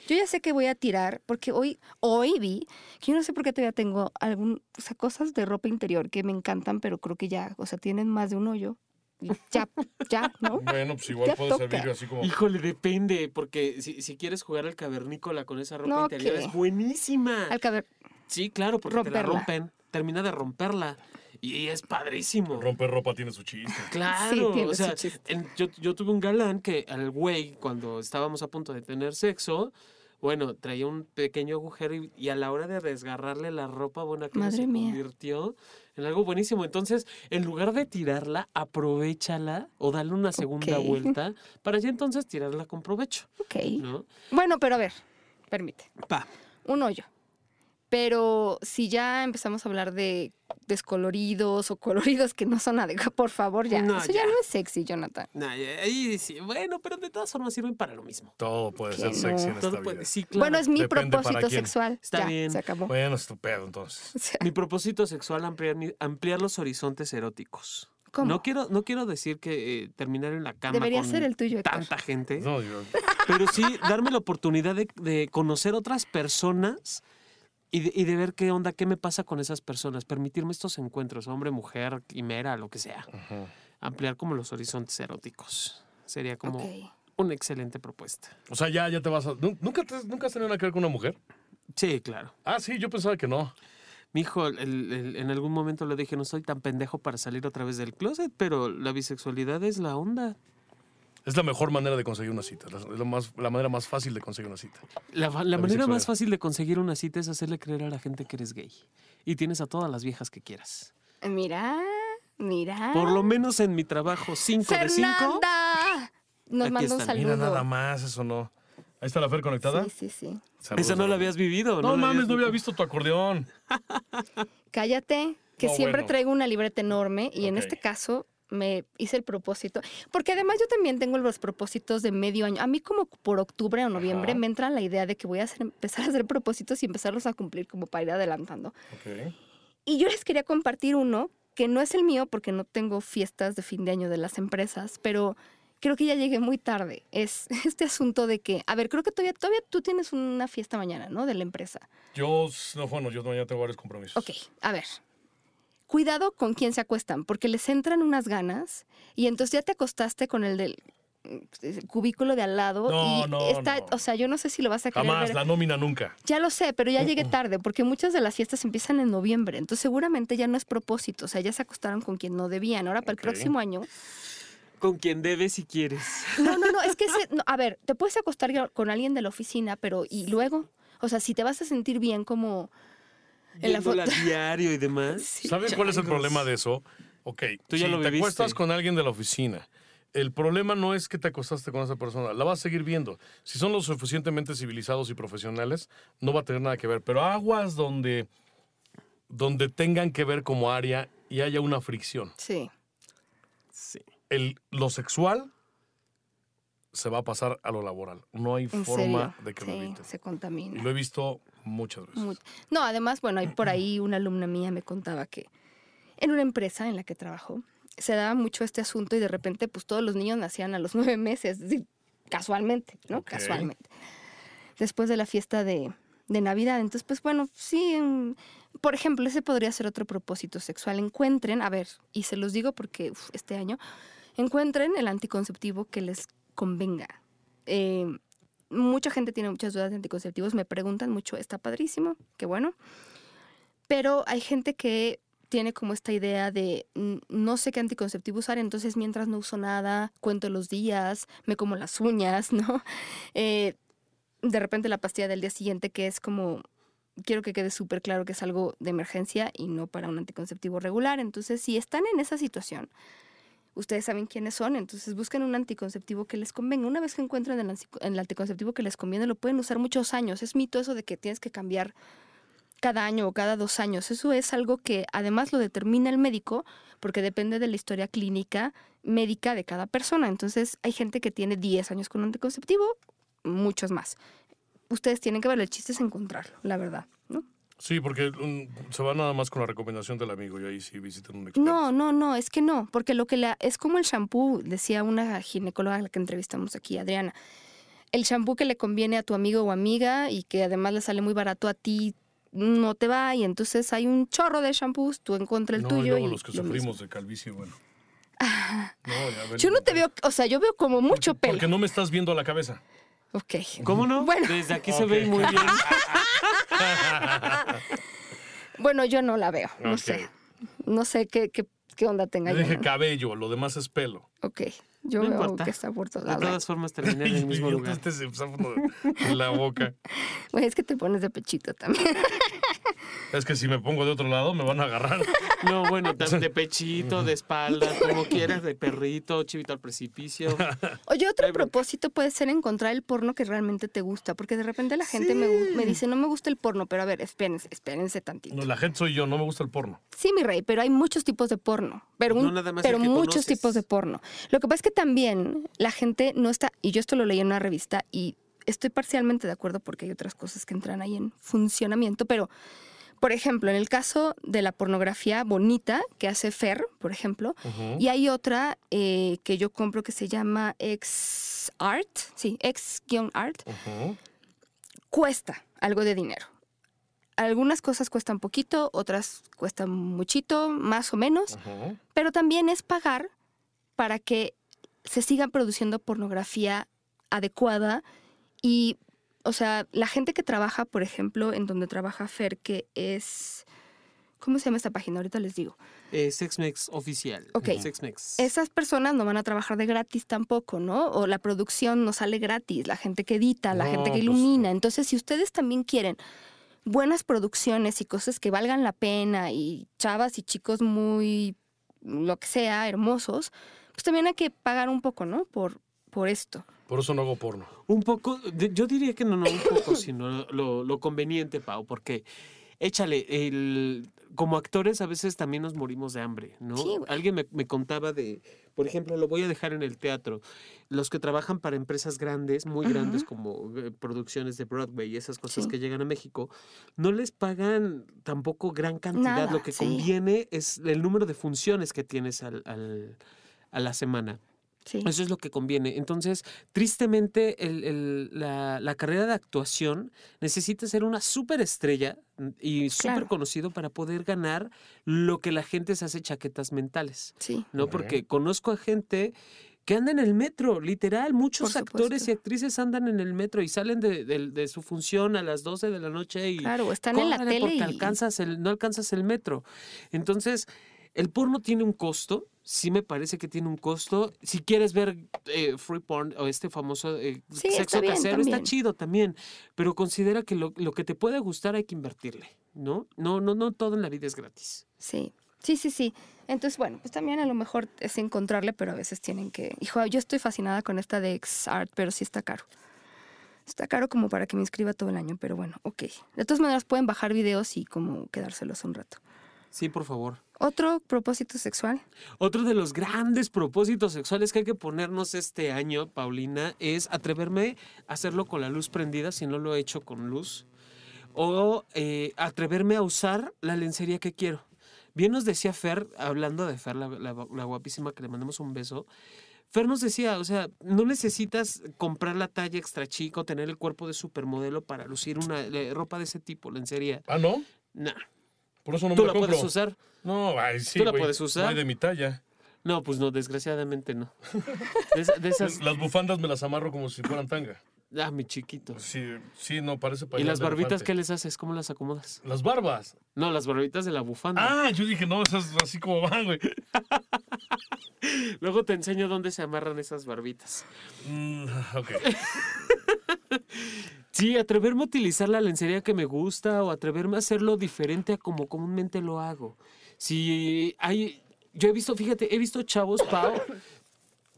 Yo ya sé que voy a tirar, porque hoy, hoy vi que yo no sé por qué todavía tengo algún, o sea, cosas de ropa interior que me encantan, pero creo que ya, o sea, tienen más de un hoyo. Y Ya, ya, ¿no? Bueno, pues igual Ya puede toca. servir así como... Híjole, depende, porque si, si quieres jugar al cavernícola con esa ropa No, interior ¿qué? es buenísima. Al caber, Sí, claro, porque te la rompen, termina de romperla y es padrísimo. Romper ropa tiene su chiste. Claro, tiene o su sea, chiste. en- yo, yo tuve un galán que al güey, cuando estábamos a punto de tener sexo, bueno, traía un pequeño agujero y, y a la hora de desgarrarle la ropa, bueno, Madre se mía. convirtió en algo buenísimo. Entonces, en lugar de tirarla, aprovechala o dale una segunda vuelta para ya entonces tirarla con provecho, ok. ¿no? Bueno, pero a ver, permite. Pa. Un hoyo. Pero si ya empezamos a hablar de descoloridos o coloridos que no son adecuados, por favor, ya. No, Eso ya. ya. no es sexy, Jonathan. Ahí sí, bueno, pero de todas formas sirven para lo mismo. Todo puede ser sexy no. en Todo esta puede- vida. sí, claro. Bueno, es mi Depende propósito sexual. Está ya, bien. se acabó. Bueno, estupendo, entonces. O sea, Mi propósito sexual ampliar, ampliar los horizontes eróticos. ¿Cómo? No quiero, no quiero decir que eh, terminar en la cama Debería con ser el tuyo, Héctor. tanta gente, No, yo- pero sí darme la oportunidad de, de conocer otras personas Y de, y de ver qué onda, qué me pasa con esas personas. Permitirme estos encuentros, hombre, mujer, quimera, lo que sea. Ajá. Ampliar como los horizontes eróticos. Sería como Ok. una excelente propuesta. O sea, ya, ya te vas a. ¿Nu- ¿Nunca, te- ¿Nunca has tenido nada que ver con una mujer? Sí, claro. Ah, sí, yo pensaba que no. Mi hijo, el- el- en algún momento le dije, no soy tan pendejo para salir otra vez del closet, pero la bisexualidad es la onda. Es la mejor manera de conseguir una cita. Es la, más, la manera más fácil de conseguir una cita. La, la La manera más fácil de conseguir una cita es hacerle creer a la gente que eres gay. Y tienes a todas las viejas que quieras. Mira, mira. Por lo menos en mi trabajo 5 de 5. ¡Fernanda! Nos Aquí manda un saludo. Mira nada más, eso no. Ahí está la Fer conectada. Sí, sí, sí. Saludos, Esa no la habías vivido, No la mames, no había visto. tu acordeón. Cállate, que No, siempre bueno. traigo una libreta enorme y en este caso me hice el propósito, porque además yo también tengo los propósitos de medio año. A mí como por octubre o noviembre Ajá. me entra la idea de que voy a hacer- empezar a hacer propósitos y empezarlos a cumplir como para ir adelantando. Y yo les quería compartir uno que no es el mío porque no tengo fiestas de fin de año de las empresas, pero creo que ya llegué muy tarde. Es este asunto de que, a ver, creo que todavía, todavía tú tienes una fiesta mañana, ¿no? De la empresa. Yo, no, bueno, yo mañana tengo varios compromisos. Ok, a ver. Cuidado con quién se acuestan, porque les entran unas ganas y entonces ya te acostaste con el del mm, cubículo de al lado No, y no, está, no. o sea, yo no sé si lo vas a querer Jamás, ver. la nómina nunca. Ya lo sé, pero ya llegué tarde, porque muchas de las fiestas empiezan en noviembre, entonces seguramente ya no es propósito, o sea, ya se acostaron con quien no debían. Ahora para el próximo año. Con quien debes si quieres. No, no, no, es que, ese- no, a ver, te puedes acostar con alguien de la oficina, pero ¿y luego? O sea, si te vas a sentir bien como... En la foto. diario y demás. Sí. ¿Saben cuál es el problema de eso? Ok, Tú ya si lo te viviste. acuestas con alguien de la oficina, el problema no es que te acostaste con esa persona, la vas a seguir viendo. Si son lo suficientemente civilizados y profesionales, no va a tener nada que ver. Pero aguas donde, donde tengan que ver como área y haya una fricción. Sí. Sí. El, lo sexual se va a pasar a lo laboral. No hay forma serio. de que lo eviten. se Y contamina. lo he visto muchas veces. No, además, bueno, hay por ahí una alumna mía me contaba que en una empresa en la que trabajó se daba mucho este asunto y de repente pues todos los niños nacían a los nueve meses, casualmente, ¿no? Casualmente. Después de la fiesta de, de Navidad. Entonces, pues bueno, sí, mm, por ejemplo, ese podría ser otro propósito sexual. Encuentren, a ver, y se los digo porque uf, este año, encuentren el anticonceptivo que les convenga. Eh, mucha gente tiene muchas dudas de anticonceptivos, me preguntan mucho, está padrísimo, qué bueno. Pero hay gente que tiene como esta idea de "Mm, no sé qué anticonceptivo usar, entonces mientras no uso nada, cuento los días, me como las uñas, ¿no? Eh, de repente la pastilla del día siguiente que es como, quiero que quede súper claro que es algo de emergencia y no para un anticonceptivo regular. Entonces, si están en esa situación, ustedes saben quiénes son, entonces busquen un anticonceptivo que les convenga. Una vez que encuentren el, el anticonceptivo que les conviene, lo pueden usar muchos años. Es mito eso de que tienes que cambiar cada año o cada dos años. Eso es algo que además lo determina el médico porque depende de la historia clínica médica de cada persona. Entonces hay gente que tiene 10 años con anticonceptivo, muchos más. Ustedes tienen que ver, el chiste es encontrarlo, la verdad. Sí, porque mm, se va nada más con la recomendación del amigo y ahí sí visitan un experto. No, no, no, es que no, porque lo que la, es como el shampoo, decía una ginecóloga a la que entrevistamos aquí, Adriana. El shampoo que le conviene a tu amigo o amiga y que además le sale muy barato a ti no te va y entonces hay un chorro de shampoos, tú encuentras el no, tuyo y luego y los que sufrimos mismo. de calvicie, bueno. No, Yo no te veo, o sea, yo veo como mucho pelo. Porque no me estás viendo la cabeza. Ok. ¿Cómo no? Bueno. Desde aquí se ve muy bien. Bueno, yo no la veo, no Ok. sé. No sé qué, qué, qué onda tenga Yo yo. dije ¿no? cabello, lo demás es pelo. Ok, yo No veo importa. que está por todos De lados. todas formas terminé en el mismo lugar. Este se en la boca. Güey, es que te pones de pechito también. Es que si me pongo de otro lado me van a agarrar. No, bueno, tan de pechito, de espalda, como quieras, de perrito, chivito al precipicio. Oye, otro propósito puede ser encontrar el porno que realmente te gusta, porque de repente la gente me, me dice, no me gusta el porno, pero a ver, espérense, espérense tantito. No, la gente soy yo, no me gusta el porno. Sí, mi rey, pero hay muchos tipos de porno, pero, No un- nada más pero muchos conoces. tipos de porno. Lo que pasa es que también la gente no está, y yo esto lo leí en una revista y estoy parcialmente de acuerdo porque hay otras cosas que entran ahí en funcionamiento, pero por ejemplo, en el caso de la pornografía bonita que hace Fer, por ejemplo, y hay otra eh, que yo compro que se llama X Art, sí, X-Art, cuesta algo de dinero. algunas cosas cuestan poquito, otras cuestan muchito, más o menos, pero también es pagar para que se siga produciendo pornografía adecuada y, o sea, la gente que trabaja, por ejemplo, en donde trabaja Fer, que es... ¿Cómo se llama esta página? Ahorita les digo. Eh, Sexmex oficial. Ok. Sexmex. Esas personas no van a trabajar de gratis tampoco, ¿no? O la producción no sale gratis, la gente que edita, la No, gente que pues, ilumina. Entonces, si ustedes también quieren buenas producciones y cosas que valgan la pena y chavas y chicos muy, lo que sea, hermosos, pues también hay que pagar un poco, ¿no? Por, por esto. Por eso no hago porno. Un poco, yo diría que no, no un poco, sino lo, lo conveniente, Pau, porque échale, el, como actores a veces también nos morimos de hambre, ¿no? Sí, güey. Alguien me, me contaba de, por ejemplo, lo voy a dejar en el teatro, los que trabajan para empresas grandes, muy grandes como eh, producciones de Broadway y esas cosas Sí. que llegan a México, no les pagan tampoco gran cantidad, Nada, lo que sí. conviene es el número de funciones que tienes al- al- a la semana. Sí. Eso es lo que conviene. Entonces, tristemente, el- el- la, la carrera de actuación necesita ser una súper estrella y súper Claro. conocido para poder ganar lo que la gente se hace chaquetas mentales. Sí. ¿No? Porque conozco a gente que anda en el metro, literal. Muchos actores y actrices andan en el metro y salen de, de- de su función a las 12 de la noche y Claro, están en la tele porque y... alcanzas el, no alcanzas el metro. Entonces, el porno tiene un costo, sí me parece que tiene un costo. Si quieres ver eh, free porn o este famoso eh, Sí, sexo casero, está chido también, pero considera que lo, lo que te puede gustar hay que invertirle, ¿no? No, no, no todo en la vida es gratis. Sí, sí, sí, sí. Entonces, bueno, pues también a lo mejor es encontrarle, pero a veces tienen que... Hijo, yo estoy fascinada con esta de X-Art, pero sí está caro. Está caro como para que me inscriba todo el año, pero bueno, ok. De todas maneras pueden bajar videos y como quedárselos un rato. Sí, por favor. ¿Otro propósito sexual? Otro de los grandes propósitos sexuales que hay que ponernos este año, Paulina, es atreverme a hacerlo con la luz prendida si no lo he hecho con luz. O eh, atreverme a usar la lencería que quiero. Bien nos decía Fer, hablando de Fer, la, la- la guapísima que le mandamos un beso. Fer nos decía, o sea, no necesitas comprar la talla extra chico, tener el cuerpo de supermodelo para lucir una eh, ropa de ese tipo, lencería. Ah, ¿no? Nah, Por eso no tú me la compro. puedes usar. No, ay, sí, ¿Tú la puedes usar? No hay de mi talla. No, pues no, desgraciadamente no. De, esa- de esas, Las bufandas me las amarro como si fueran tanga. Ah, mi chiquito. Sí, sí, no, parece ¿Y pañal las barbitas qué les haces? ¿Cómo las acomodas? Las barbas. No, las barbitas de la bufanda. Ah, yo dije, no, esas así como van, güey. Luego te enseño dónde se amarran esas barbitas. Mm, ok. Sí, atreverme a utilizar la lencería que me gusta o atreverme a hacerlo diferente a como comúnmente lo hago. Si hay, yo he visto, fíjate, he visto chavos, Pau,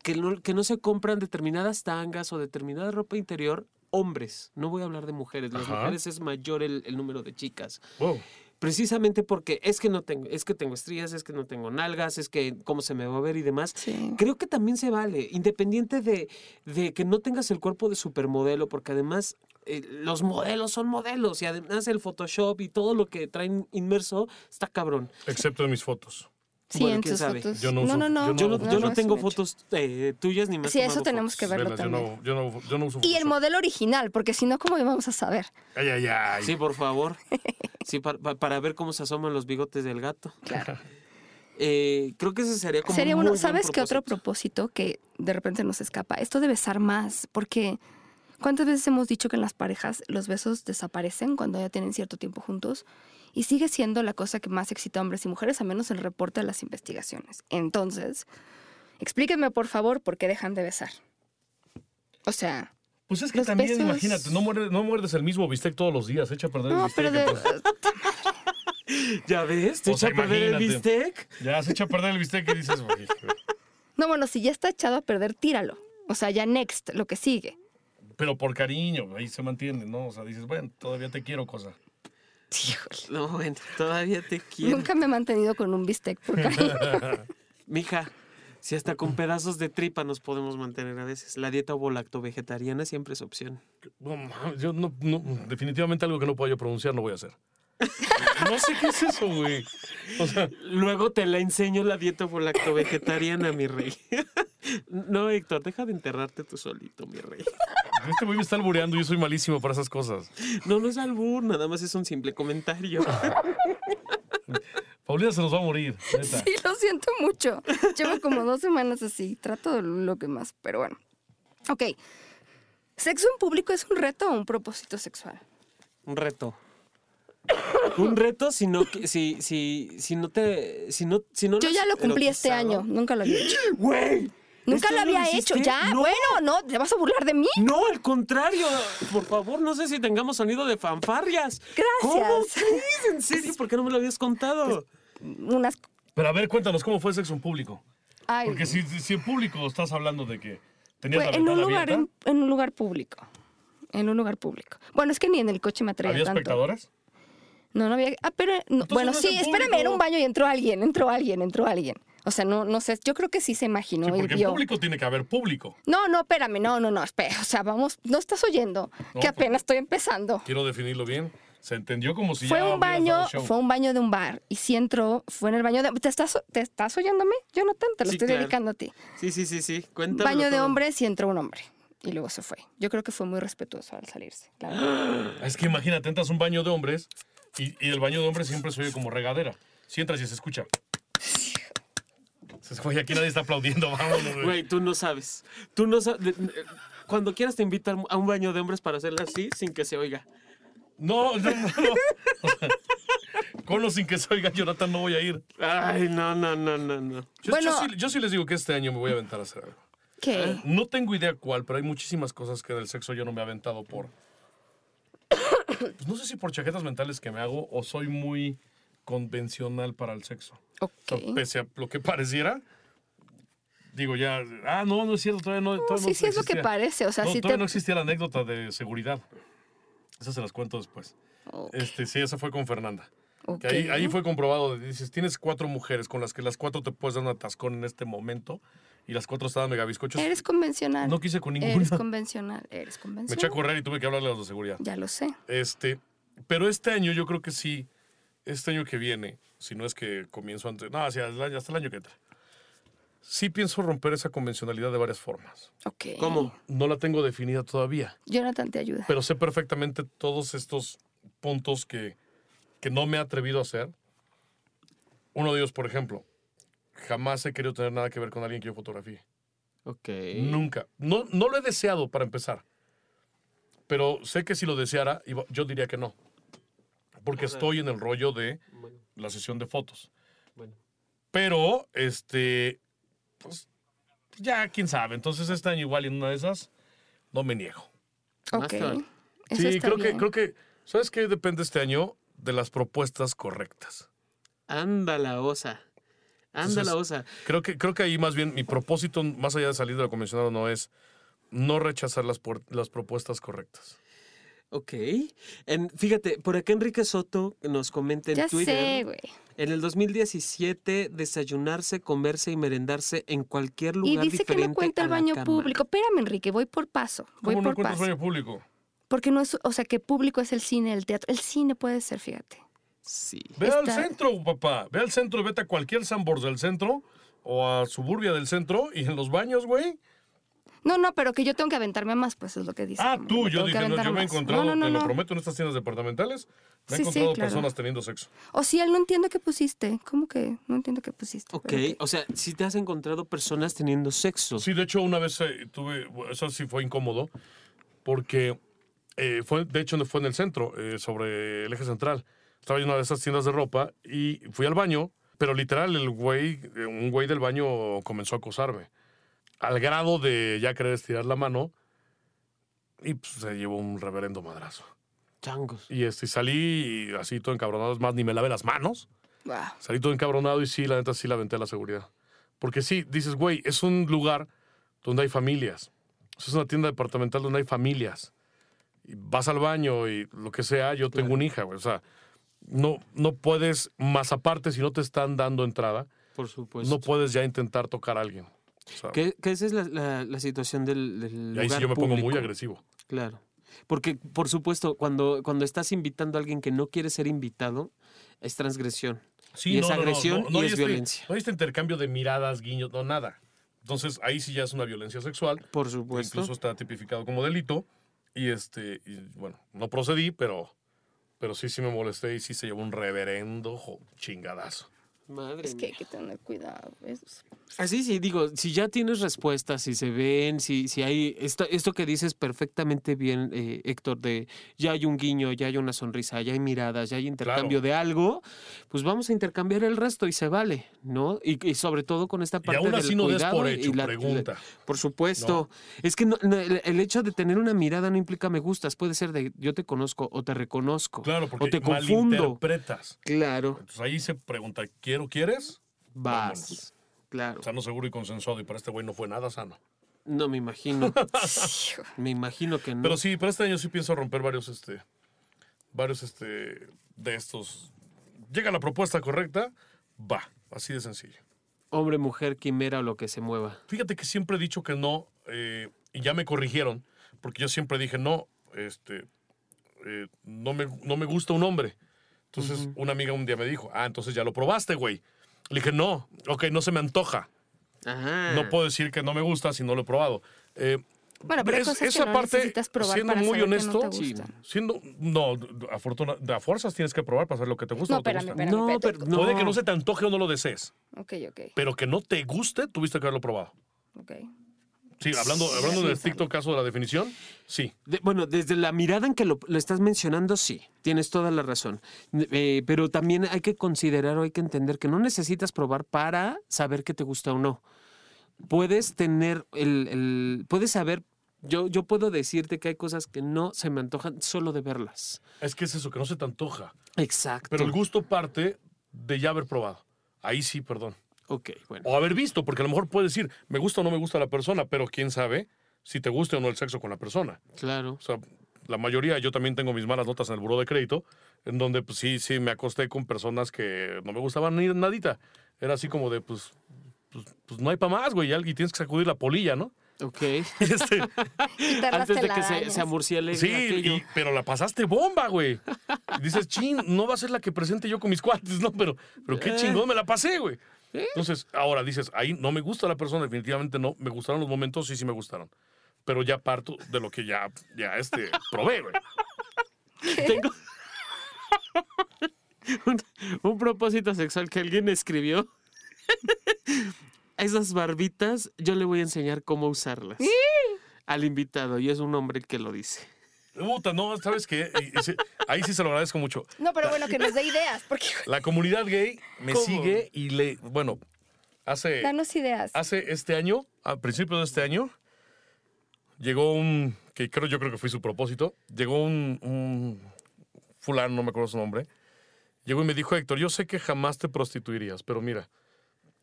que no, que no se compran determinadas tangas o determinada ropa interior, hombres. No voy a hablar de mujeres, las Ajá. mujeres es mayor el, el número de chicas. Wow. Precisamente porque es que no tengo, es que tengo estrías, es que no tengo nalgas, es que cómo se me va a ver y demás. Sí. Creo que también se vale, independiente de, de que no tengas el cuerpo de supermodelo, porque además eh, los modelos son modelos y además el Photoshop y todo lo que traen inmerso está cabrón. Excepto en mis fotos. Sí, Bueno, en tus sabe. fotos. Yo no no, uso- no, no. yo Yo no, No, yo no tengo fotos eh, tuyas ni has Sí, eso tenemos fotos. que verlo también. no, yo, no, yo no uso Y el modelo original, porque si no, ¿cómo íbamos a saber? Ay, ay, ay. Sí, por favor. Sí, pa- pa- para, ver cómo se asoman los bigotes del gato. Claro. Eh, creo que ese sería como Sería un uno, ¿sabes qué otro propósito. propósito que de repente nos escapa? Esto de besar más, porque ¿cuántas veces hemos dicho que en las parejas los besos desaparecen cuando ya tienen cierto tiempo juntos? Y sigue siendo la cosa que más excita a hombres y mujeres, a menos el reporte de las investigaciones. Entonces, explíquenme por favor por qué dejan de besar. O sea, Pues es que Los también, besos- imagínate, no muerdes, no muerdes el mismo bistec todos los días, echa a perder el bistec. pero de, entonces- ¿Ya ves? ¿Te O sea, echa a perder el bistec? Ya se echa a perder el bistec y dices, "Oye, no, bueno, si ya está echado a perder, tíralo. O sea, ya next, lo que sigue. pero por cariño, ahí se mantiene, ¿no? O sea, dices, bueno, todavía te quiero, cosa. Híjole. No, bueno, todavía te quiero. Nunca me he mantenido con un bistec por cariño. Mija, si hasta con pedazos de tripa nos podemos mantener a veces. La dieta ovo-lacto-vegetariana siempre es opción. No, yo no, no, definitivamente algo que no puedo yo pronunciar no voy a hacer. No sé qué es eso, güey. O sea, Luego te la enseño la dieta ovo-lacto-vegetariana, mi rey. No, Héctor, deja de enterrarte tú solito, mi rey. Este güey me está albureando y yo soy malísimo para esas cosas. No, no es albur, nada más es un simple comentario. Paulina se nos va a morir. neta. Sí, lo siento mucho. Llevo como dos semanas así. Trato de lo que más, pero bueno. Ok. ¿Sexo en público es un reto o un propósito sexual? Un reto. Un reto si no, que- si, si, si no te, si no, si no Yo ya lo cumplí este año. Nunca lo había hecho. Güey. Nunca ¿este lo había hecho. Ya, No. bueno, no, ¿te vas a burlar de mí? No, al contrario. Por favor, no sé si tengamos sonido de fanfarrias. ¿Cómo Gracias. crees? ¿En serio? ¿Por qué no me lo habías contado? Unas. Pero a ver, cuéntanos, ¿cómo fue sexo en público? Ay, Porque si, si en público estás hablando de que tenías fue la en un lugar, en, en un lugar público. En un lugar público. Bueno, es que ni en el coche me atraía ¿había tanto. espectadores? No, no había. Ah, pero. no, bueno, no en sí, espérame, era un baño y entró alguien, entró alguien, entró alguien. O sea, no, no sé, yo creo que sí se imaginó Sí, y porque en vio. público tiene que haber público. No, no, espérame, no, no, no, espera. O sea, vamos, no estás oyendo No, que pues- apenas estoy empezando. Quiero definirlo bien. Se entendió como si fue ya un baño, fue un baño de un bar y sí entró, fue en el baño de. ¿Te estás, te estás oyéndome, Jonathan? Te lo Sí, estoy claro. dedicando a ti. Sí, sí, sí, sí. Cuéntame. baño de hombres y entró un hombre. Y luego se fue. Yo creo que fue muy respetuoso al salirse. la. Es que imagínate, entras a un baño de hombres y, y el baño de hombres siempre se oye como regadera. Si entras y se escucha. Se escucha, aquí nadie está aplaudiendo, vámonos. güey. Güey, tú no sabes. Tú no sabes. Cuando quieras te invitan a un baño de hombres para hacerlo así sin que se oiga. No, no, no. no. Con o sin que se oiga, Jonathan, no voy a ir. Ay, no, no, no, no, no. Yo, yo Bueno. sí, yo sí les digo que este año me voy a aventar a hacer algo. ¿Qué? No tengo idea cuál, pero hay muchísimas cosas que del sexo yo no me he aventado por. Pues no sé si por chaquetas mentales que me hago o soy muy convencional para el sexo. Ok. O sea, pese a lo que pareciera, digo ya, ah, no, no es cierto, todavía no. Todavía sí, no sí es lo que parece. O sea, no, sí todavía te. no existía la anécdota de seguridad. Esas se las cuento después. Este, sí, esa fue con Fernanda. ok. Que ahí, ahí fue comprobado. Dices, tienes cuatro mujeres con las que las cuatro te puedes dar un atascón en este momento y las cuatro estaban mega bizcochos. Eres convencional. No quise con Eres ninguna. convencional. Eres Me convencional. eché a correr y tuve que hablarle a los de seguridad. Ya lo sé. Este, pero este año yo creo que sí, este año que viene, si no es que comienzo antes, no, hacia el año- hasta el año que entra. Sí pienso romper esa convencionalidad de varias formas. Ok. ¿Cómo? No la tengo definida todavía, Jonathan te ayuda. pero sé perfectamente todos estos puntos que, que no me he atrevido a hacer. Uno de ellos, por ejemplo, jamás he querido tener nada que ver con alguien que yo fotografíe. Ok. Nunca. No, no lo he deseado para empezar. Pero sé que si lo deseara, yo diría que no. Porque estoy en el rollo de Bueno, la sesión de fotos. bueno. Pero, este, pues, ya, quién sabe. Entonces este año igual en una de esas, no me niego. Ok. Eso sí, está creo que, creo que, ¿sabes qué? Depende este año de las propuestas correctas. Anda la osa. Anda la osa. Creo que, creo que ahí más bien mi propósito, más allá de salir de lo convencional, no es no rechazar las, las propuestas correctas. Ok. En, fíjate, por acá Enrique Soto nos comenta en Ya Twitter. sé, güey. En el 2017, desayunarse, comerse y merendarse en cualquier Y lugar dice que no cuenta el baño cama. público. Espérame, Enrique, voy por paso. Voy ¿Cómo no por encuentras paso. baño público? Porque no es, o sea, que público es el cine, el teatro. El cine puede ser, fíjate. Sí. Ve al centro, papá. Ve al centro y vete a cualquier Sambors del centro o a Suburbia del centro y en los baños, güey. No, no, pero que yo tengo que aventarme más, pues es lo que dice. Ah, como tú, yo dije, no, yo me he encontrado, No, no, te no, lo prometo, en estas tiendas departamentales, me he Sí, sí, encontrado claro. personas teniendo sexo. O si él no entiende qué pusiste. ¿Cómo que no entiendo qué pusiste? Ok, o sea, si te has encontrado personas teniendo sexo. Sí, de hecho, una vez eh, tuve, eso sí fue incómodo, porque eh, fue, de hecho, fue en el centro, eh, sobre el eje central. Estaba en una de esas tiendas de ropa y fui al baño, pero literal, el güey, eh, un güey del baño comenzó a acosarme. Al grado de ya querer estirar la mano y pues, se llevó un reverendo madrazo. Changos. Y este, salí y así todo encabronado, es más, ni me lavé las manos. Salí todo encabronado y sí, la neta sí la aventé a la seguridad. Porque sí, dices, güey, es un lugar donde hay familias. Es una tienda departamental donde hay familias. Y vas al baño y lo que sea, yo tengo Claro. una hija, güey. O sea, no, no puedes, más aparte, si no te están dando entrada, Por supuesto. no puedes ya intentar tocar a alguien. O sea, que, que esa es la, la- la situación del, del y ahí sí lugar yo me pongo muy público. agresivo. Claro. Porque, por supuesto, cuando, cuando estás invitando a alguien que no quiere ser invitado, es transgresión. Y es agresión y es este- violencia. No hay este intercambio de miradas, guiños, no, nada. Entonces, ahí sí ya es una violencia sexual. Por supuesto. Incluso está tipificado como delito. Y este, y, bueno, no procedí, pero, pero sí, sí me molesté y sí se llevó un reverendo jo- chingadazo. Madre Es que hay que tener cuidado. es- Así sí, digo, si ya tienes respuestas, si se ven, si, si hay esto, esto que dices perfectamente bien, eh, Héctor, de ya hay un guiño, ya hay una sonrisa, ya hay miradas, ya hay intercambio de algo, pues vamos a intercambiar el resto y se vale, ¿no? Y, y sobre todo con esta Y parte aún del así no cuidado por y hecho, la- pregunta. Por supuesto. Es que no- el, el hecho de tener una mirada no implica me gustas. Puede ser de yo te conozco o te reconozco. Claro, o porque te confundo. Claro. Entonces ahí se pregunta, ¿quiero, quieres? Vas. Vámonos. Claro. Sano, seguro y consensuado. Y para este güey no fue nada sano. No me imagino. me imagino que no. Pero sí, para este año sí pienso romper varios, este, varios, este, de estos. Llega la propuesta correcta, va, así de sencillo. Hombre, mujer, quimera o lo que se mueva. Fíjate que siempre he dicho que no, eh, y ya me corrigieron, porque yo siempre dije no, este, eh, no, me, no me gusta un hombre. Entonces, una amiga un día me dijo, ah, entonces ya lo probaste, güey. Le dije, no, ok, no se me antoja. Ajá. No puedo decir que no me gusta si no lo he probado. Eh, Bueno, pero es- cosas que no necesitas probar siendo para muy saber que honesto, no te sí. gustan. siendo, no, afortuna, de a fuerzas tienes que probar para saber lo que te gusta No, o no te espérame, gusta. espérame. No, pero no. Puede que no se te antoje o no lo desees, Ok, ok, pero que no te guste, tuviste que haberlo probado. ok. Sí, hablando, Sí, hablando del estricto caso de la definición, sí. De- bueno, desde la mirada en que lo, lo estás mencionando, sí, tienes toda la razón. Eh, pero también hay que considerar o hay que entender que no necesitas probar para saber que te gusta o no. Puedes tener el, el- puedes saber, yo, yo puedo decirte que hay cosas que no se me antojan solo de verlas. Es que es eso, que no se te antoja. Exacto. Pero el gusto parte de ya haber probado. Ahí sí, perdón. Ok, bueno. O haber visto, porque a lo mejor puedes decir, me gusta o no me gusta la persona, pero quién sabe si te guste o no el sexo con la persona. Claro. O sea, la mayoría, yo también tengo mis malas notas en el buró de crédito, en donde pues, sí, sí, me acosté con personas que no me gustaban ni nadita. Era así como de, pues, pues, pues no hay para más, güey, y tienes que sacudir la polilla, ¿no? Ok. Este, Antes de que se, se amurciele sí, y- pero la pasaste bomba, güey. Y dices, chin, no va a ser la que presente yo con mis cuates, ¿no? Pero, pero qué Eh. chingón me la pasé, güey. Entonces, ahora dices, ahí no me gusta la persona, definitivamente no. Me gustaron los momentos, sí, sí me gustaron. Pero ya parto de lo que ya, ya este, probé, güey. Tengo un, un propósito sexual que alguien escribió. Esas barbitas, yo le voy a enseñar cómo usarlas al invitado y es un hombre el que lo dice. Puta, no, ¿sabes qué? Sí, Ahí sí se lo agradezco mucho. No, pero bueno, que nos dé ideas, porque La comunidad gay me ¿Cómo? sigue y le, bueno, hace, danos ideas. hace este año, a principios de este año, llegó un, que creo yo creo que fue su propósito, llegó un, un fulano, no me acuerdo su nombre, llegó y me dijo, Héctor, yo sé que jamás te prostituirías, pero mira,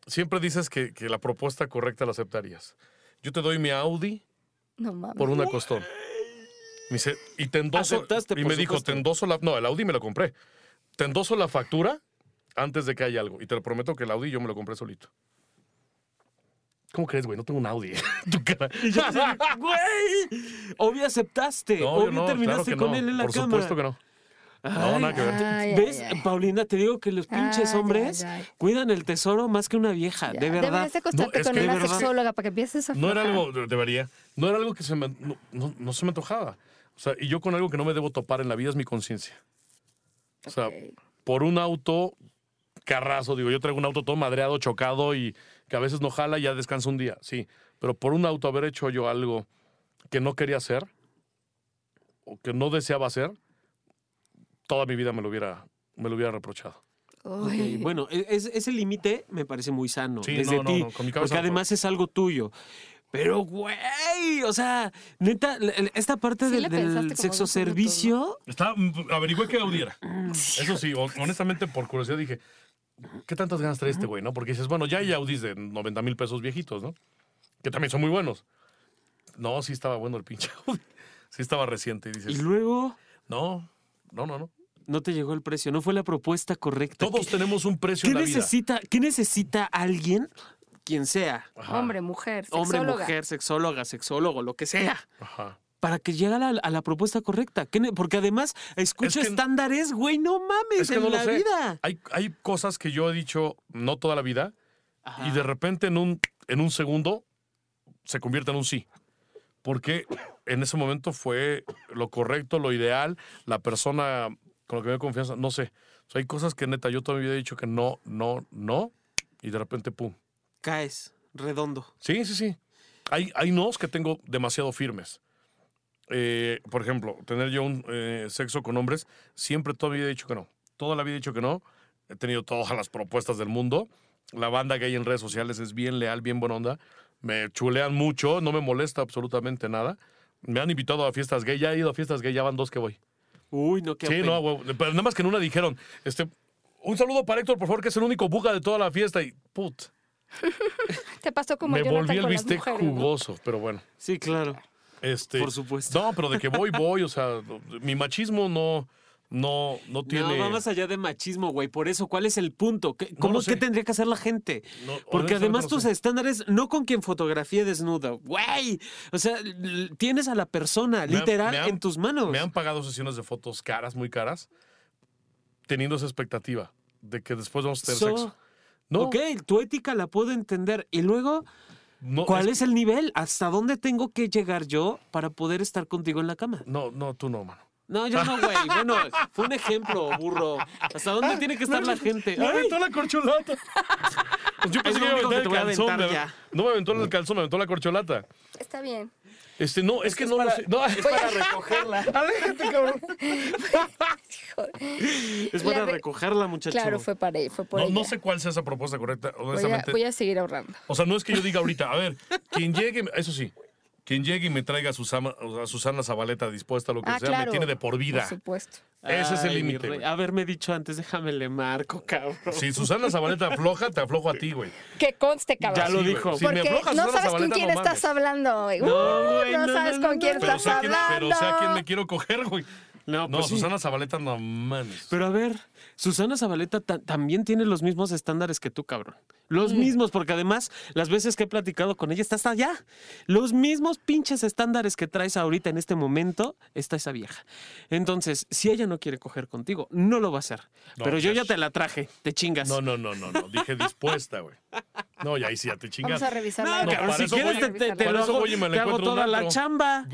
siempre dices que, que la propuesta correcta la aceptarías. Yo te doy mi Audi No mames. por una costón. Me dice, y te endoso. Aceptaste, y por me dijo, supuesto. te endoso la. No, el Audi me lo compré. Te endoso la factura antes de que haya algo. Y te lo prometo que el Audi yo me lo compré solito. ¿Cómo crees, güey? No tengo un Audi. tu cara. ¡Güey! Obvio aceptaste. No, Obvio no, terminaste claro con no. él en la Por cama. supuesto que no. No, nada que ver. Ay, ¿Ves, ay. Paulina? Te digo que los pinches Ay, hombres ay, ay. cuidan el tesoro más que una vieja, Ya, de verdad. Deberías de acostarte No, con una sexóloga para que empieces a No era algo, de- debería, no era algo que se me, no, no- no se me antojaba. O sea, y yo con algo que no me debo topar en la vida es mi conciencia. O sea, por un auto carrazo, digo, yo traigo un auto todo madreado, chocado y que a veces no jala y ya descansa un día, sí. Pero por un auto haber hecho yo algo que no quería hacer o que no deseaba hacer, toda mi vida me lo hubiera, me lo hubiera reprochado. Bueno, e- es- ese límite me parece muy sano Sí, desde no, no, ti, no, con mi cabeza porque no además es algo tuyo. Pero, güey, o sea, neta, esta parte Sí del, sexo servicio, Está, averigüé que Audi era. Eso sí, hon- honestamente, por curiosidad dije, ¿qué tantas ganas trae este güey, no? Porque dices, bueno, ya hay Audis de 90 mil pesos viejitos, ¿no? Que también son muy buenos. No, sí estaba bueno el pinche Audi. Sí estaba reciente. Y y dices, luego no, no, no, no. no te llegó el precio, no fue la propuesta correcta. Todos ¿Qué, tenemos un precio qué en la vida. necesita, ¿Qué necesita alguien, quien sea? Ajá, Hombre, mujer, Hombre, sexóloga. mujer, sexóloga, sexólogo, lo que sea. Ajá. Para que llegue a la, a la propuesta correcta. ¿Qué ne- Porque además escucho que- estándares, güey, no mames, Es que en no lo la sé. vida. Hay, hay cosas que yo he dicho no toda la vida Ajá. y de repente en un, en un segundo se convierta en un sí. Porque en ese momento fue lo correcto, lo ideal, la persona con la que me dio confianza, no sé. O sea, hay cosas que neta yo todavía he dicho que no, no, no, y de repente, pum. Caes redondo. Sí, sí, sí. Hay, hay nos que tengo demasiado firmes. Eh, por ejemplo, tener yo un eh, sexo con hombres, siempre todavía he dicho que no. Toda la vida he dicho que no. He tenido todas las propuestas del mundo. La banda gay en redes sociales es bien leal, bien buena onda. Me chulean mucho, no me molesta absolutamente nada. Me han invitado a fiestas gay, ya he ido a fiestas gay, ya van dos que voy. Uy, no, qué Sí, no, huevo. Pero nada más que en una dijeron, este, un saludo para Héctor, por favor, que es el único buga de toda la fiesta. Y, put, Te pasó como me Jonathan volví el con las bistec mujeres, ¿no? jugoso, pero bueno. Sí, claro. Este, Por supuesto. No, pero de que voy, voy, o sea, mi machismo no, no, no tiene... No, va más allá de machismo, güey. Por eso, ¿cuál es el punto? ¿Qué, ¿Cómo sé. qué tendría que hacer la gente? No, Porque además no tus sé. estándares, no con quien fotografía desnuda, güey. O sea, tienes a la persona Me literal han- en tus manos. Me han pagado sesiones de fotos caras, muy caras, teniendo esa expectativa de que después vamos a tener So, sexo. No, Ok, tu ética la puedo entender. Y luego, no, ¿cuál es es el nivel? ¿Hasta dónde tengo que llegar yo para poder estar contigo en la cama? No, no, tú no, mano. No, yo no, güey. Bueno, fue un ejemplo, burro. ¿Hasta dónde tiene que estar la gente? Me aventó la corcholata. Yo pensé que me iba a aventar el calzón. me-. No me aventó en el calzón, me aventó la corcholata. Está bien. Este, no, es, que, es no para- lo sé. No, Es para recogerla. Aléjate, cabrón. Es para La re- recogerla, muchacho. Claro, fue para fue por No, ella. no sé cuál sea esa propuesta correcta, voy, a, honestamente. voy a seguir ahorrando. O sea, no es que yo diga ahorita, a ver, quien llegue, eso sí, quien llegue y me traiga a Susana, a Susana Zabaleta dispuesta a lo que Ah, sea, claro. me tiene de por vida. Por supuesto. Ese es el límite. Haberme dicho antes, déjame le marco, cabrón. Si Susana Zabaleta afloja, te aflojo a ti, güey. Que conste, cabrón. Ya lo Sí, dijo. Si me Porque aflojas no Susana sabes con quién no estás hablando, güey. No, Uh, güey, no no, sabes no, con quién. Pero estás sé, a quién, hablando. pero sé a quién me quiero coger, güey. No, No, pues sí. Susana Zabaleta, no mames. Pero a ver, Susana Zabaleta ta- también tiene los mismos estándares que tú, cabrón. Los mismos, porque además, las veces que he platicado con ella, está hasta allá. Los mismos pinches estándares que traes ahorita en este momento, está esa vieja. Entonces, si ella no quiere coger contigo, no lo va a hacer. No, Pero yo ya ya te la traje, te chingas. No, no, no, no, no. Dije dispuesta, güey. No, y ahí sí ya te chingas. Vamos a revisar No, cabrón, para si eso quieres voy- te, te- te para lo hago, voy y me la te hago encuentro un toda la chamba.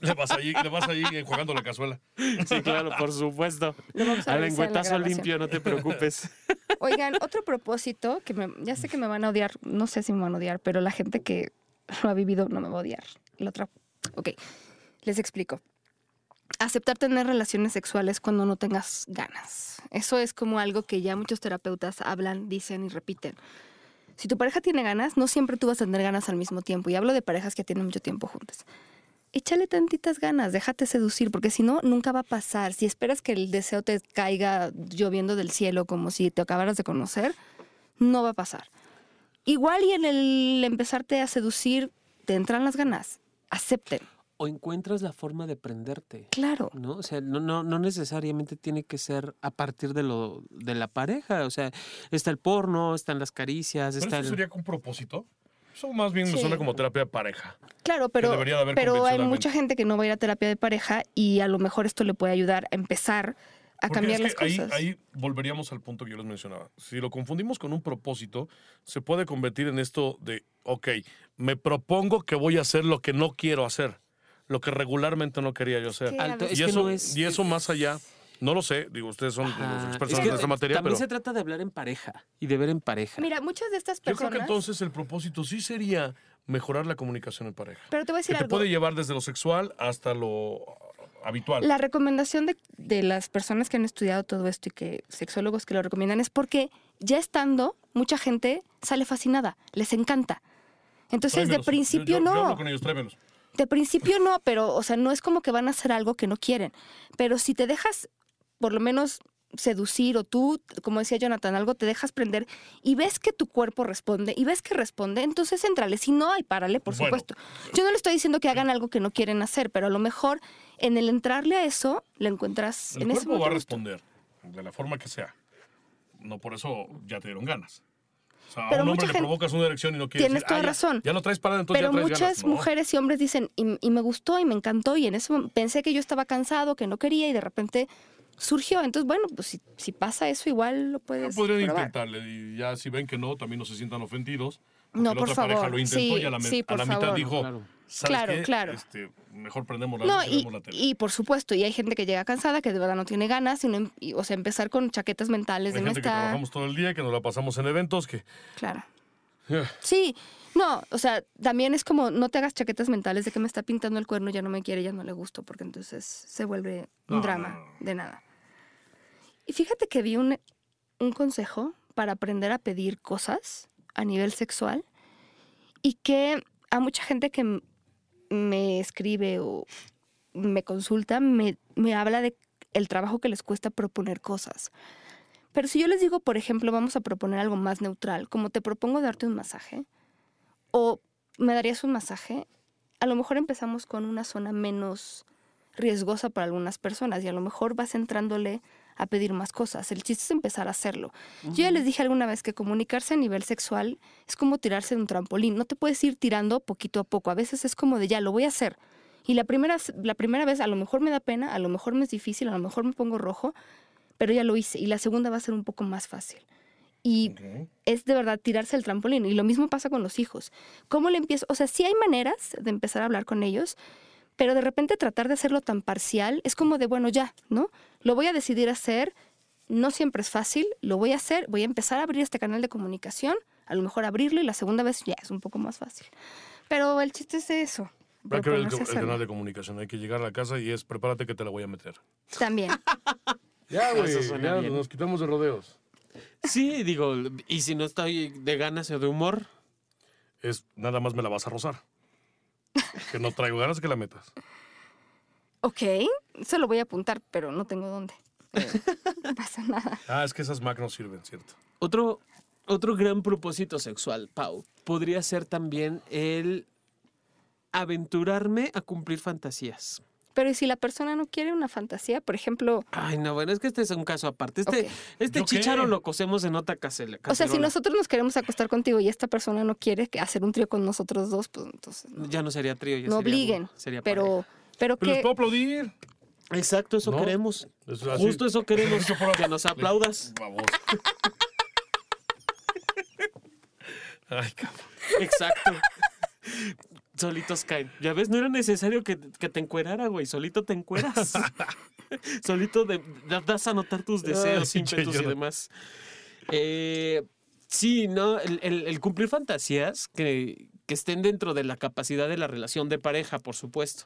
Le vas ahí, le vas ahí jugando la cazuela. Sí, claro, por supuesto. Al en lengüetazo limpio, no te preocupes. Oigan, otro propósito que me- ya sé que me van a odiar, no sé si me van a odiar, pero la gente que lo ha vivido no me va a odiar. La otra, ok, les explico. Aceptar tener relaciones sexuales cuando no tengas ganas. Eso es como algo que ya muchos terapeutas hablan, dicen y repiten. Si tu pareja tiene ganas, no siempre tú vas a tener ganas al mismo tiempo. Y hablo de parejas que tienen mucho tiempo juntas. Échale tantitas ganas, déjate seducir, porque si no, nunca va a pasar. Si esperas que el deseo te caiga lloviendo del cielo como si te acabaras de conocer, no va a pasar. Igual y en el empezarte a seducir, te entran las ganas. Acepten. O encuentras la forma de prenderte. Claro. ¿no? O sea, no, no, no necesariamente tiene que ser a partir de lo de la pareja. O sea, está el porno, están las caricias, ¿Pero está eso el... sería con propósito? Eso más bien me Sí. suena como terapia de pareja. Claro, pero, debería de haber pero hay mucha gente que no va a ir a terapia de pareja y a lo mejor esto le puede ayudar a empezar a Porque cambiar es las que cosas. ahí volveríamos al punto que yo les mencionaba. Si lo confundimos con un propósito, se puede convertir en esto de, ok, me propongo que voy a hacer lo que no quiero hacer, lo que regularmente no quería yo hacer. Alto, es eso, no es- y eso más allá, no lo sé, digo, ustedes son Ajá. los Es expertos que en esta materia, También pero se trata de hablar en pareja y de ver en pareja. Mira, muchas de estas yo creo personas... que entonces el propósito sí sería mejorar la comunicación en pareja. pero te voy a Que decir te algo. puede llevar desde lo sexual hasta lo habitual. La recomendación de, de las personas que han estudiado todo esto y que sexólogos que lo recomiendan es porque ya estando, mucha gente sale fascinada, les encanta. Entonces, de principio Yo- yo- no. Yo hablo con ellos, tráemelos. De principio no, pero, o sea, no es como que van a hacer algo que no quieren. Pero si te dejas, por lo menos, seducir o tú, como decía Jonathan, algo te dejas prender y ves que tu cuerpo responde y ves que responde, entonces entrale. Si no, hay párale, por Bueno. supuesto. Yo no le estoy diciendo que hagan algo que no quieren hacer, pero a lo mejor en el entrarle a eso, le encuentras El en ese cuerpo va a momento. responder de la forma que sea. No por eso ya te dieron ganas. O sea, Pero a un hombre le provocas una erección y no quiere Tienes decir, toda "Ah, ya- razón. Ya, lo traes parado, entonces Pero ya traes muchas ganas". No. mujeres y hombres dicen, y, y me gustó y me encantó y en ese momento pensé que yo estaba cansado, que no quería y de repente surgió. Entonces, bueno, pues si, si pasa eso, igual lo puedes Podrían probar. intentarle y ya si ven que no, también no se sientan ofendidos. No, la por otra pareja favor. lo intentó Sí, y a la, sí, a la mitad dijo, Claro. ¿sabes Claro, qué? claro. Este, mejor prendemos la No, luz y la tele. y por supuesto, y hay gente que llega cansada, que de verdad no tiene ganas, y no em- y, o sea, empezar con chaquetas mentales Hay de no gente que trabajamos todo el día, que nos la pasamos en eventos, que... Claro. Sí, no, o sea, también es como no te hagas chaquetas mentales de que me está pintando el cuerno, ya no me quiere, ya no le gusto, porque entonces se vuelve un No, drama no, no. de nada. Y fíjate que vi un, un consejo para aprender a pedir cosas a nivel sexual y que a mucha gente que me escribe o me consulta me, me habla de el trabajo que les cuesta proponer cosas. Pero si yo les digo, por ejemplo, vamos a proponer algo más neutral, como te propongo darte un masaje, o me darías un masaje, a lo mejor empezamos con una zona menos riesgosa para algunas personas y a lo mejor vas entrándole a pedir más cosas. El chiste es empezar a hacerlo. Yo ya les dije alguna vez que comunicarse a nivel sexual es como tirarse de un trampolín. No te puedes ir tirando poquito a poco. A veces es como de ya, lo voy a hacer. Y la primera, la primera vez a lo mejor me da pena, a lo mejor me es difícil, a lo mejor me pongo rojo, pero ya lo hice. Y la segunda va a ser un poco más fácil. Y es de verdad tirarse el trampolín. Y lo mismo pasa con los hijos. ¿Cómo le empiezo? O sea, sí hay maneras de empezar a hablar con ellos, pero de repente tratar de hacerlo tan parcial es como de, bueno, ya, ¿no? Lo voy a decidir hacer. No siempre es fácil, lo voy a hacer, voy a empezar a abrir este canal de comunicación, a lo mejor abrirlo y la segunda vez ya es un poco más fácil. Pero el chiste es de eso. Hay que ver el, el canal de comunicación. Hay que llegar a la casa y es prepárate que te la voy a meter. También. Ya, güey, ya bien. nos quitamos de rodeos. Sí, digo, y si no estoy de ganas o de humor, Es nada más me la vas a rozar. Que no traigo ganas que la metas. Ok, se lo voy a apuntar, pero no tengo dónde. Eh, no pasa nada. Ah, es que esas Mac no sirven, ¿cierto? Otro, otro gran propósito sexual, Pau, podría ser también el aventurarme a cumplir fantasías. Pero ¿y si la persona no quiere una fantasía? Por ejemplo, Ay, no, bueno, es que este es un caso aparte. Este, Ok. este chicharo lo cosemos en otra casela. o sea, si nosotros nos queremos acostar contigo y esta persona no quiere que hacer un trío con nosotros dos, pues entonces no, Ya no sería trío, ya no sería- obliguen. sería pero, pareja. Pero Pero les que puedo aplaudir. Exacto, eso No, queremos. es. Justo eso queremos, que nos aplaudas. Vamos. Ay, cabrón. Exacto. Solitos caen. Ya ves, no era necesario que, que te encuerara, güey. Solito te encueras. Solito de- das a notar tus deseos, Ay, ímpetus y demás. Eh, sí, ¿no? El, el- el cumplir fantasías que, que estén dentro de la capacidad de la relación de pareja, por supuesto.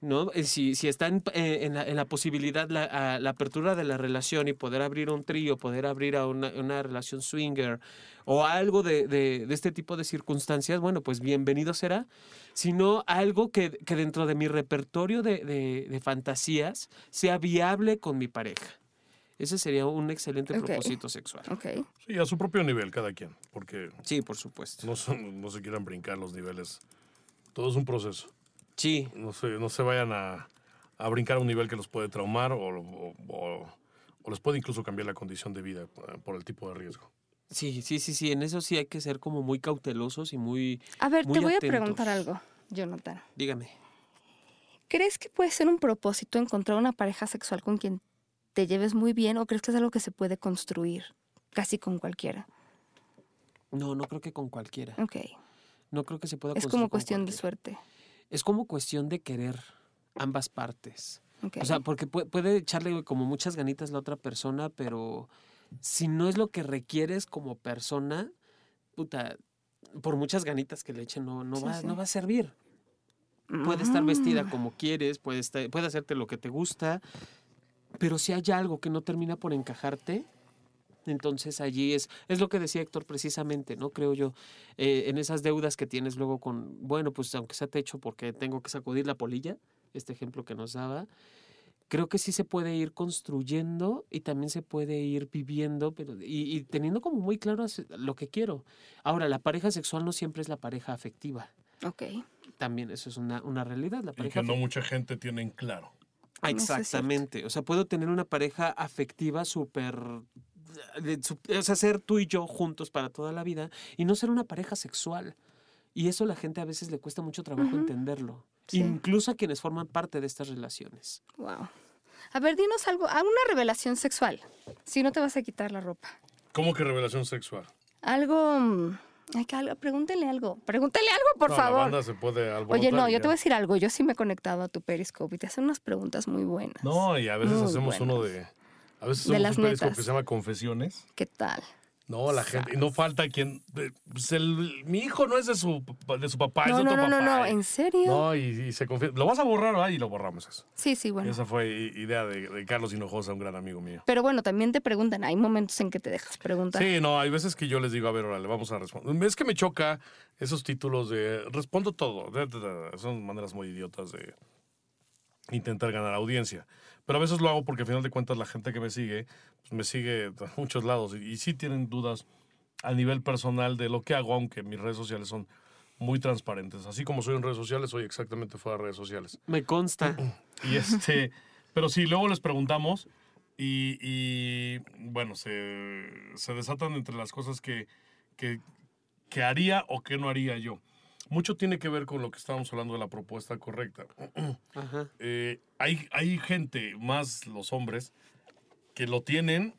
¿No? Eh, Si, si está en, eh, en la, en la posibilidad, la, a- la apertura de la relación y poder abrir un trío, poder abrir a una, una relación swinger o algo de, de- de este tipo de circunstancias, bueno, pues bienvenido será. Sino algo que, que dentro de mi repertorio de, de- de fantasías sea viable con mi pareja. Ese sería un excelente propósito sexual. Sí, a su propio nivel cada quien, porque Sí, por supuesto. no, son- no se quieran brincar los niveles. Todo es un proceso. Sí, No se, no se vayan a, a brincar a un nivel que los puede traumar o, o- o- o les puede incluso cambiar la condición de vida eh, por el tipo de riesgo. sí, sí, sí, sí. En eso sí hay que ser como muy cautelosos y muy... A ver, te voy a preguntar algo, Jonathan. Dígame. ¿Crees que puede ser un propósito encontrar una pareja sexual con quien te lleves muy bien o crees que es algo que se puede construir casi con cualquiera? No, no creo que con cualquiera. Ok. No creo que se pueda Es construir como con cuestión de suerte. Es como cuestión de querer ambas partes. Ok. O sea, porque puede, puede echarle como muchas ganitas la otra persona, pero si no es lo que requieres como persona, puta, por muchas ganitas que le echen, no, no, Sí, va, sí. no va a servir. Puede estar vestida Mm. como quieres, puede, estar- puede hacerte lo que te gusta, pero si hay algo que no termina por encajarte, entonces allí es, es lo que decía Héctor precisamente, ¿no? Creo yo, eh, en esas deudas que tienes luego con, bueno, pues aunque sea techo porque tengo que sacudir la polilla, este ejemplo que nos daba, creo que sí se puede ir construyendo y también se puede ir viviendo, pero y, y teniendo como muy claro lo que quiero. Ahora, la pareja sexual no siempre es la pareja afectiva. Ok. También eso es una, una realidad. La Y pareja que no mucha gente tiene en claro. Ah. Exactamente. O sea, puedo tener una pareja afectiva súper. De su- O sea, ser tú y yo juntos para toda la vida y no ser una pareja sexual. Y eso a la gente a veces le cuesta mucho trabajo entenderlo. Sí. Incluso a quienes forman parte de estas relaciones. Wow. A ver, dinos algo, alguna revelación sexual. Si no te vas a quitar la ropa. ¿Cómo que revelación sexual? Algo. mm, ay, que algo- pregúntele algo. Pregúntele algo, por No, favor. La banda se puede Oye, no, yo ya. te voy a decir algo. Yo sí me he conectado a tu Periscope y te hacen unas preguntas muy buenas. No, y a veces Muy hacemos uno de. A veces De las netas. que se llama Confesiones. ¿Qué tal? No, la gente. Y no falta quien. pues el- mi hijo no es de su, de su papá, es No, de no, otro no, no, papá. no, y- ¿en serio? No, y, y se confiesa. Lo vas a borrar, ¿verdad? Y lo borramos eso. Sí, sí, bueno. Esa fue idea de, de Carlos Hinojosa, un gran amigo mío. Pero bueno, también te preguntan. Hay momentos en que te dejas preguntar. Sí, no, hay veces que yo les digo, a ver, órale, vamos a responder. Es que me choca esos títulos de respondo todo. Son maneras muy idiotas de intentar ganar audiencia. Pero a veces lo hago porque al final de cuentas la gente que me sigue, pues me sigue de muchos lados y, y sí tienen dudas a nivel personal de lo que hago, aunque mis redes sociales son muy transparentes. Así como soy en redes sociales, soy exactamente fuera de redes sociales. Me consta. Y este, pero sí, luego les preguntamos y, y, bueno, se, se desatan entre las cosas que, que, que haría o que no haría yo. Mucho tiene que ver con lo que estábamos hablando de la propuesta correcta. Ajá. Eh, hay, hay gente, más los hombres, que lo tienen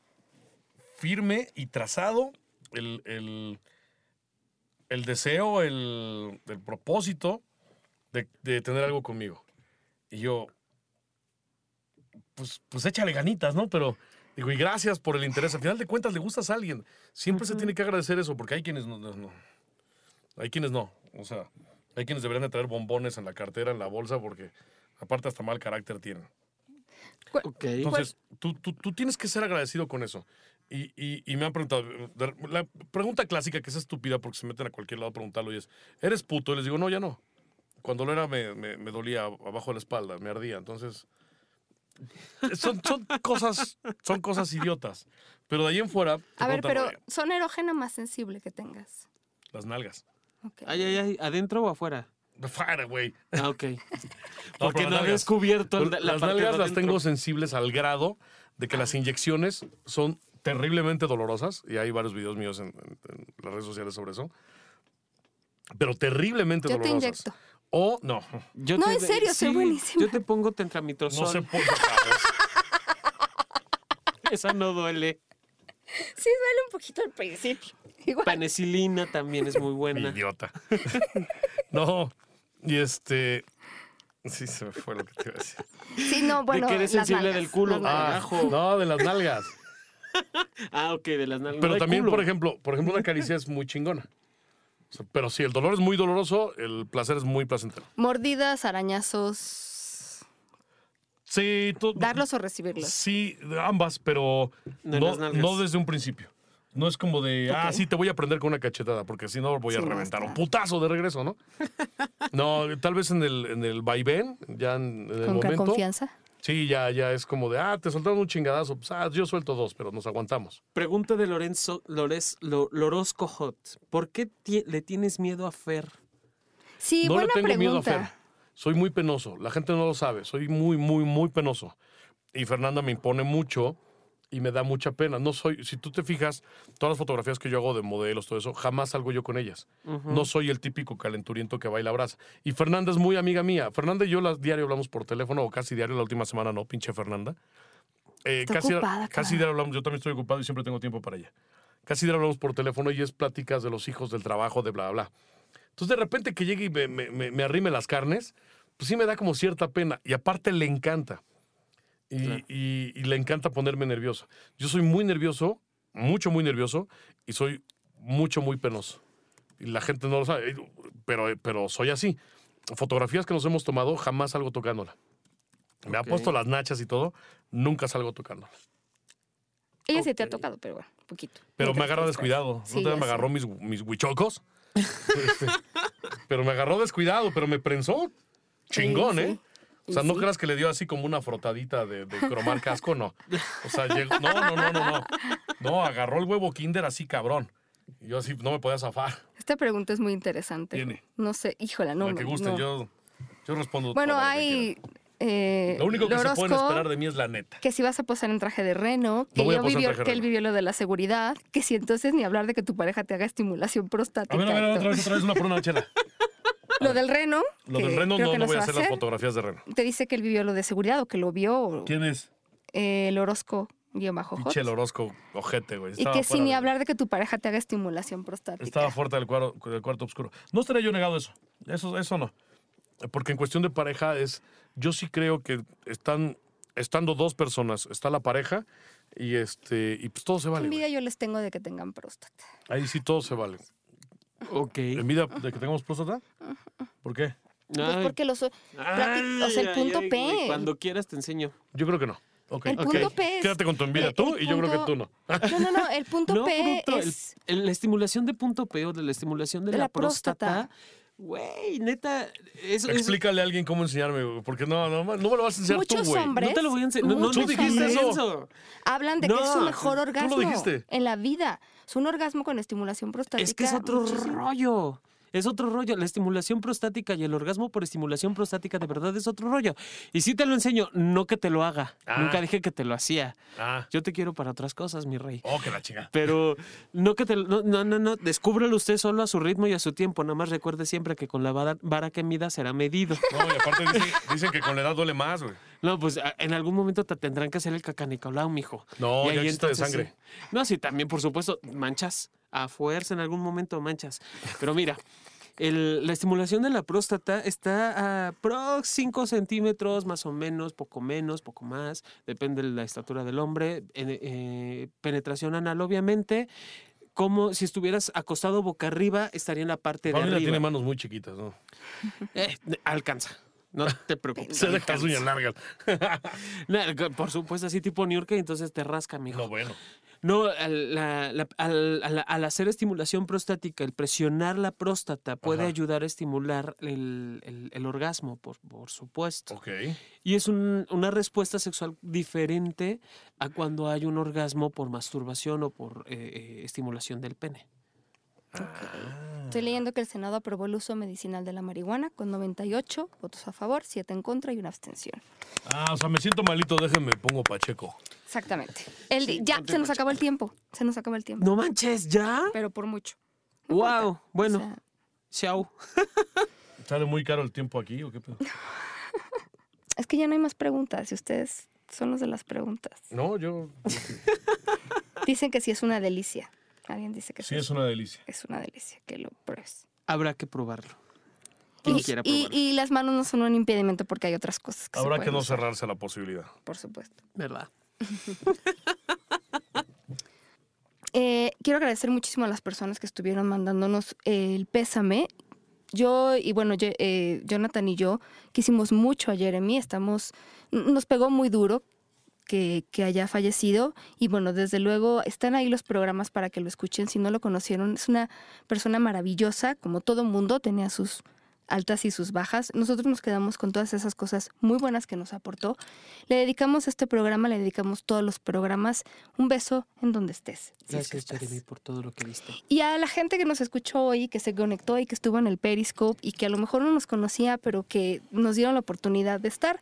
firme y trazado el, el, el deseo, el, el propósito de, de tener algo conmigo. Y yo, pues, pues échale ganitas, ¿no? Pero digo, y gracias por el interés. Al final de cuentas, le gustas a alguien. Siempre se tiene que agradecer eso, porque hay quienes no, no- no. Hay quienes no. O sea, hay quienes deberían de traer bombones en la cartera, en la bolsa, porque aparte hasta mal carácter tienen. Ok. Entonces, tú, tú, tú tienes que ser agradecido con eso. Y, y, y me han preguntado, la pregunta clásica que es estúpida porque se meten a cualquier lado a preguntarlo y es, ¿eres puto? Y les digo, no, ya no. Cuando lo era me, me, me dolía abajo de la espalda, me ardía. Entonces, son, son, cosas, son cosas idiotas. Pero de ahí en fuera, A ver, pero "Oye, son erógena más sensible que tengas. las nalgas. Ay, ay, ay. ¿Adentro o afuera? Fuera, güey. Ah, ok. No, Porque no nalgas. descubierto la, la las parte de nalgas las tengo sensibles al grado de que las inyecciones son terriblemente dolorosas. Y hay varios videos míos en, en- en las redes sociales sobre eso. Pero terriblemente Yo te dolorosas. inyecto. O no. Yo No, te- en serio, soy buenísima. Yo te pongo tentramitrozol. No se puede. Esa no duele. Sí, duele un poquito al principio. Igual. Penicilina también es muy buena. Idiota. no. Y este. Sí, se me fue lo que te iba a decir. Sí, no, bueno. que eres las sensible nalgas, del culo. Ah, no, de las nalgas. Ah, ok, de las nalgas. Pero también, culo. por ejemplo, por ejemplo, una caricia es muy chingona. O sea, pero si el dolor es muy doloroso, el placer es muy placentero. Mordidas, arañazos. Sí, tú, Darlos o recibirlos. Sí, de ambas, pero De no desde un principio. No es como de, ah, sí, te voy a prender con una cachetada, porque si no voy a Sí, reventar un putazo de regreso, ¿no? no, tal vez en el, en el vaivén, ya en, en el Con momento. confianza. Sí, ya, ya es como de, ah, te soltaron un chingadazo. Pues, ah, yo suelto dos, pero nos aguantamos. Pregunta de Lorenzo Lores, Lo- Lorozco Hot. ¿Por qué ti- le tienes miedo a Fer? Sí, no le buena tengo pregunta. miedo a Fer. Soy muy penoso. La gente no lo sabe. Soy muy, muy, muy penoso. Y Fernanda me impone mucho y me da mucha pena. No soy, si tú te fijas, todas las fotografías que yo hago de modelos, todo eso, jamás salgo yo con ellas. No soy el típico calenturiento que baila brasa. Y Fernanda es muy amiga mía. Fernanda y yo las diario hablamos por teléfono, o casi diario, la última semana no, pinche Fernanda. Eh, Está casi, ocupada, casi diario hablamos, yo también estoy ocupado y siempre tengo tiempo para ella. Casi diario hablamos por teléfono y es pláticas de los hijos, del trabajo, de bla, bla, bla. Entonces, de repente que llegue y me, me- me- me arrime las carnes, pues sí me da como cierta pena. Y aparte le encanta. Y, Claro. y- y le encanta ponerme nervioso. Yo soy muy nervioso, mucho, muy nervioso, y soy mucho, muy penoso. Y la gente no lo sabe, pero, pero soy así. Fotografías que nos hemos tomado, jamás salgo tocándola. Me ha puesto las nachas y todo, nunca salgo tocándola. Ella sí te ha tocado, pero bueno, poquito. Pero Nunca me agarra descuidado. Sí, no te me agarró mis, mis huichocos. Este, pero me agarró descuidado, pero me prensó. Chingón, Sí, ¿eh? O sea, no sí. creas que le dio así como una frotadita de, de cromar casco, no. O sea, llegó. No, no, no, no, no. No, agarró el huevo Kinder así, cabrón. Yo así no me podía zafar. Esta pregunta es muy interesante. Tiene. No sé, híjola, no. la que gusten, no. yo, yo respondo. Bueno, todo hay. eh, Lo único que se pueden esperar de mí es la neta. Que si vas a posar en traje de reno, que, yo vivió, que él vivió lo de la seguridad, que si entonces ni hablar de que tu pareja te haga estimulación prostática. A ver, a ver, otra vez, otra vez una por una chela. Lo del reno. Lo del reno no, no voy a hacer las fotografías de reno. Te dice que él vivió lo de seguridad o que lo vio. ¿Quién es? eh, el Orozco hot. Pinche el Orozco ojete, güey. Y que sin ni de- hablar de que tu pareja te haga estimulación prostática. Estaba fuerte del cuarto, del cuarto oscuro. No estaría yo negado eso. Eso, eso no. Porque en cuestión de pareja es. Yo sí creo que están. Estando dos personas, está la pareja y este. Y pues todo se Qué vale. güey. envidia yo les tengo de que tengan próstata. Ahí sí todo se vale. Ok. ¿Envidia de que tengamos próstata? ¿Por qué? Pues Ay. porque los, Ay, o sea, el ay, punto ay, P. güey, Cuando quieras te enseño. Yo creo que no. Ok. El punto P es- Quédate con tu envidia el- tú el y yo creo que punto- tú no. No, no, no. El punto No, P bruto, el- es. el- la estimulación de punto P o de la estimulación de, De la, la próstata. Güey, neta. Eso, eso- Explícale a alguien cómo enseñarme, güey, porque no, no, no me lo vas a enseñar Muchos tú, güey. hombres- no te lo voy a enseñar. No, no, Muchos no dijiste hombres- eso. Hablan de que es su No, mejor tú lo orgasmo dijiste. en la vida. Es un orgasmo con estimulación prostática. Es que es otro muchísimo. rollo. Es otro rollo. La estimulación prostática y el orgasmo por estimulación prostática de verdad es otro rollo. Y sí te lo enseño, no que te lo haga. Ah. Nunca dije que te lo hacía. Ah, Yo te quiero para otras cosas, mi rey. oh, que la chinga. Pero no que te lo- no, no, no, no, descúbrelo usted solo a su ritmo y a su tiempo. Nada más recuerde siempre que con la vara, vara que mida será medido. No, y aparte dicen, dicen que con la edad duele más, güey. No, pues en algún momento te tendrán que hacer el cacanicolao, mijo. No, Y ya existe de entonces, sangre. sí. No, sí, también, por supuesto, manchas. A fuerza en algún momento manchas. Pero mira, el- la estimulación de la próstata está a prox 5 centímetros, más o menos, poco menos, poco más. Depende de la estatura del hombre. Eh, penetración anal, obviamente. Como si estuvieras acostado boca arriba, estaría en la parte de arriba. tiene manos muy chiquitas, ¿no? Eh, alcanza. No te preocupes. Se deja las uñas largas. Por supuesto, así tipo New York, entonces te rasca, mijo. No, bueno. No, al, la- la- al- al- hacer estimulación prostática, el presionar la próstata puede Ajá. ayudar a estimular el, el- el orgasmo, por, por supuesto. Ok. Y es un- una respuesta sexual diferente a cuando hay un orgasmo por masturbación o por eh, eh, estimulación del pene. Estoy leyendo que el Senado aprobó el uso medicinal de la marihuana con 98 votos a favor, 7 en contra y una abstención. Ah, o sea, me siento malito, déjenme, pongo Pacheco. Exactamente. El, Sí, ya, se nos Pacheco. acabó el tiempo. Se nos acabó el tiempo. No manches, ¿ya? Pero por mucho. ¡Wow! Bueno, O sea, chao. ¿Sale muy caro el tiempo aquí o qué pedo? es que ya no hay más preguntas y ustedes son los de las preguntas. No, yo. Dicen que sí es una delicia. Alguien dice que Sí, es una delicia. es una delicia, que lo pruebes. Habrá que probarlo. Quien Y, quiera y- probarlo. y las manos no son un impedimento porque hay otras cosas que se Habrá que no usar, cerrarse a la posibilidad. Por supuesto. ¿Verdad? Eh, quiero agradecer muchísimo a las personas que estuvieron mandándonos el pésame. Yo y bueno, yo- eh, Jonathan y yo quisimos mucho a Jeremy. Estamos, nos pegó muy duro que, que haya fallecido. Y bueno, desde luego están ahí los programas para que lo escuchen. Si no lo conocieron, es una persona maravillosa, como todo mundo, tenía sus altas y sus bajas. Nosotros nos quedamos con todas esas cosas muy buenas que nos aportó. Le dedicamos este programa, le dedicamos todos los programas. Un beso en donde estés. si es que Gracias. Jeremy, por todo lo que viste. Y a la gente que nos escuchó hoy, que se conectó y que estuvo en el Periscope y que a lo mejor no nos conocía, pero que nos dieron la oportunidad de estar,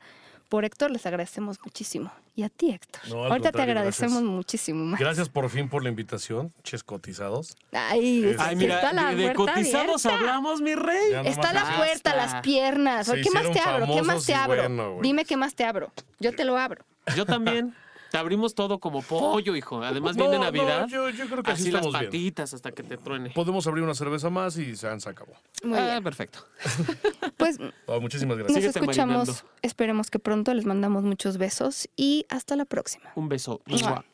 por Héctor les agradecemos muchísimo. Y a ti, Héctor. No, Ahorita te agradecemos gracias. muchísimo más. Gracias por fin por la invitación, ches cotizados. Ay, es- Ay, mira, está la de, cotizados abierta. hablamos, mi rey. Ya Está la puerta, las piernas. ¿Qué más te abro? ¿Qué más te abro? Dime qué más te abro. Yo te lo abro. Yo también. Te abrimos todo como pollo, hijo. Además No, viene no, Navidad. yo, yo creo que así, así las bien. patitas hasta que te truene. Podemos abrir una cerveza más y se, acabó. Muy ah, bien. perfecto. Pues Ah, muchísimas nos gracias. Síguete escuchamos. marinando. Esperemos que pronto les mandamos muchos besos y hasta la próxima. Un beso. Mua. Mua.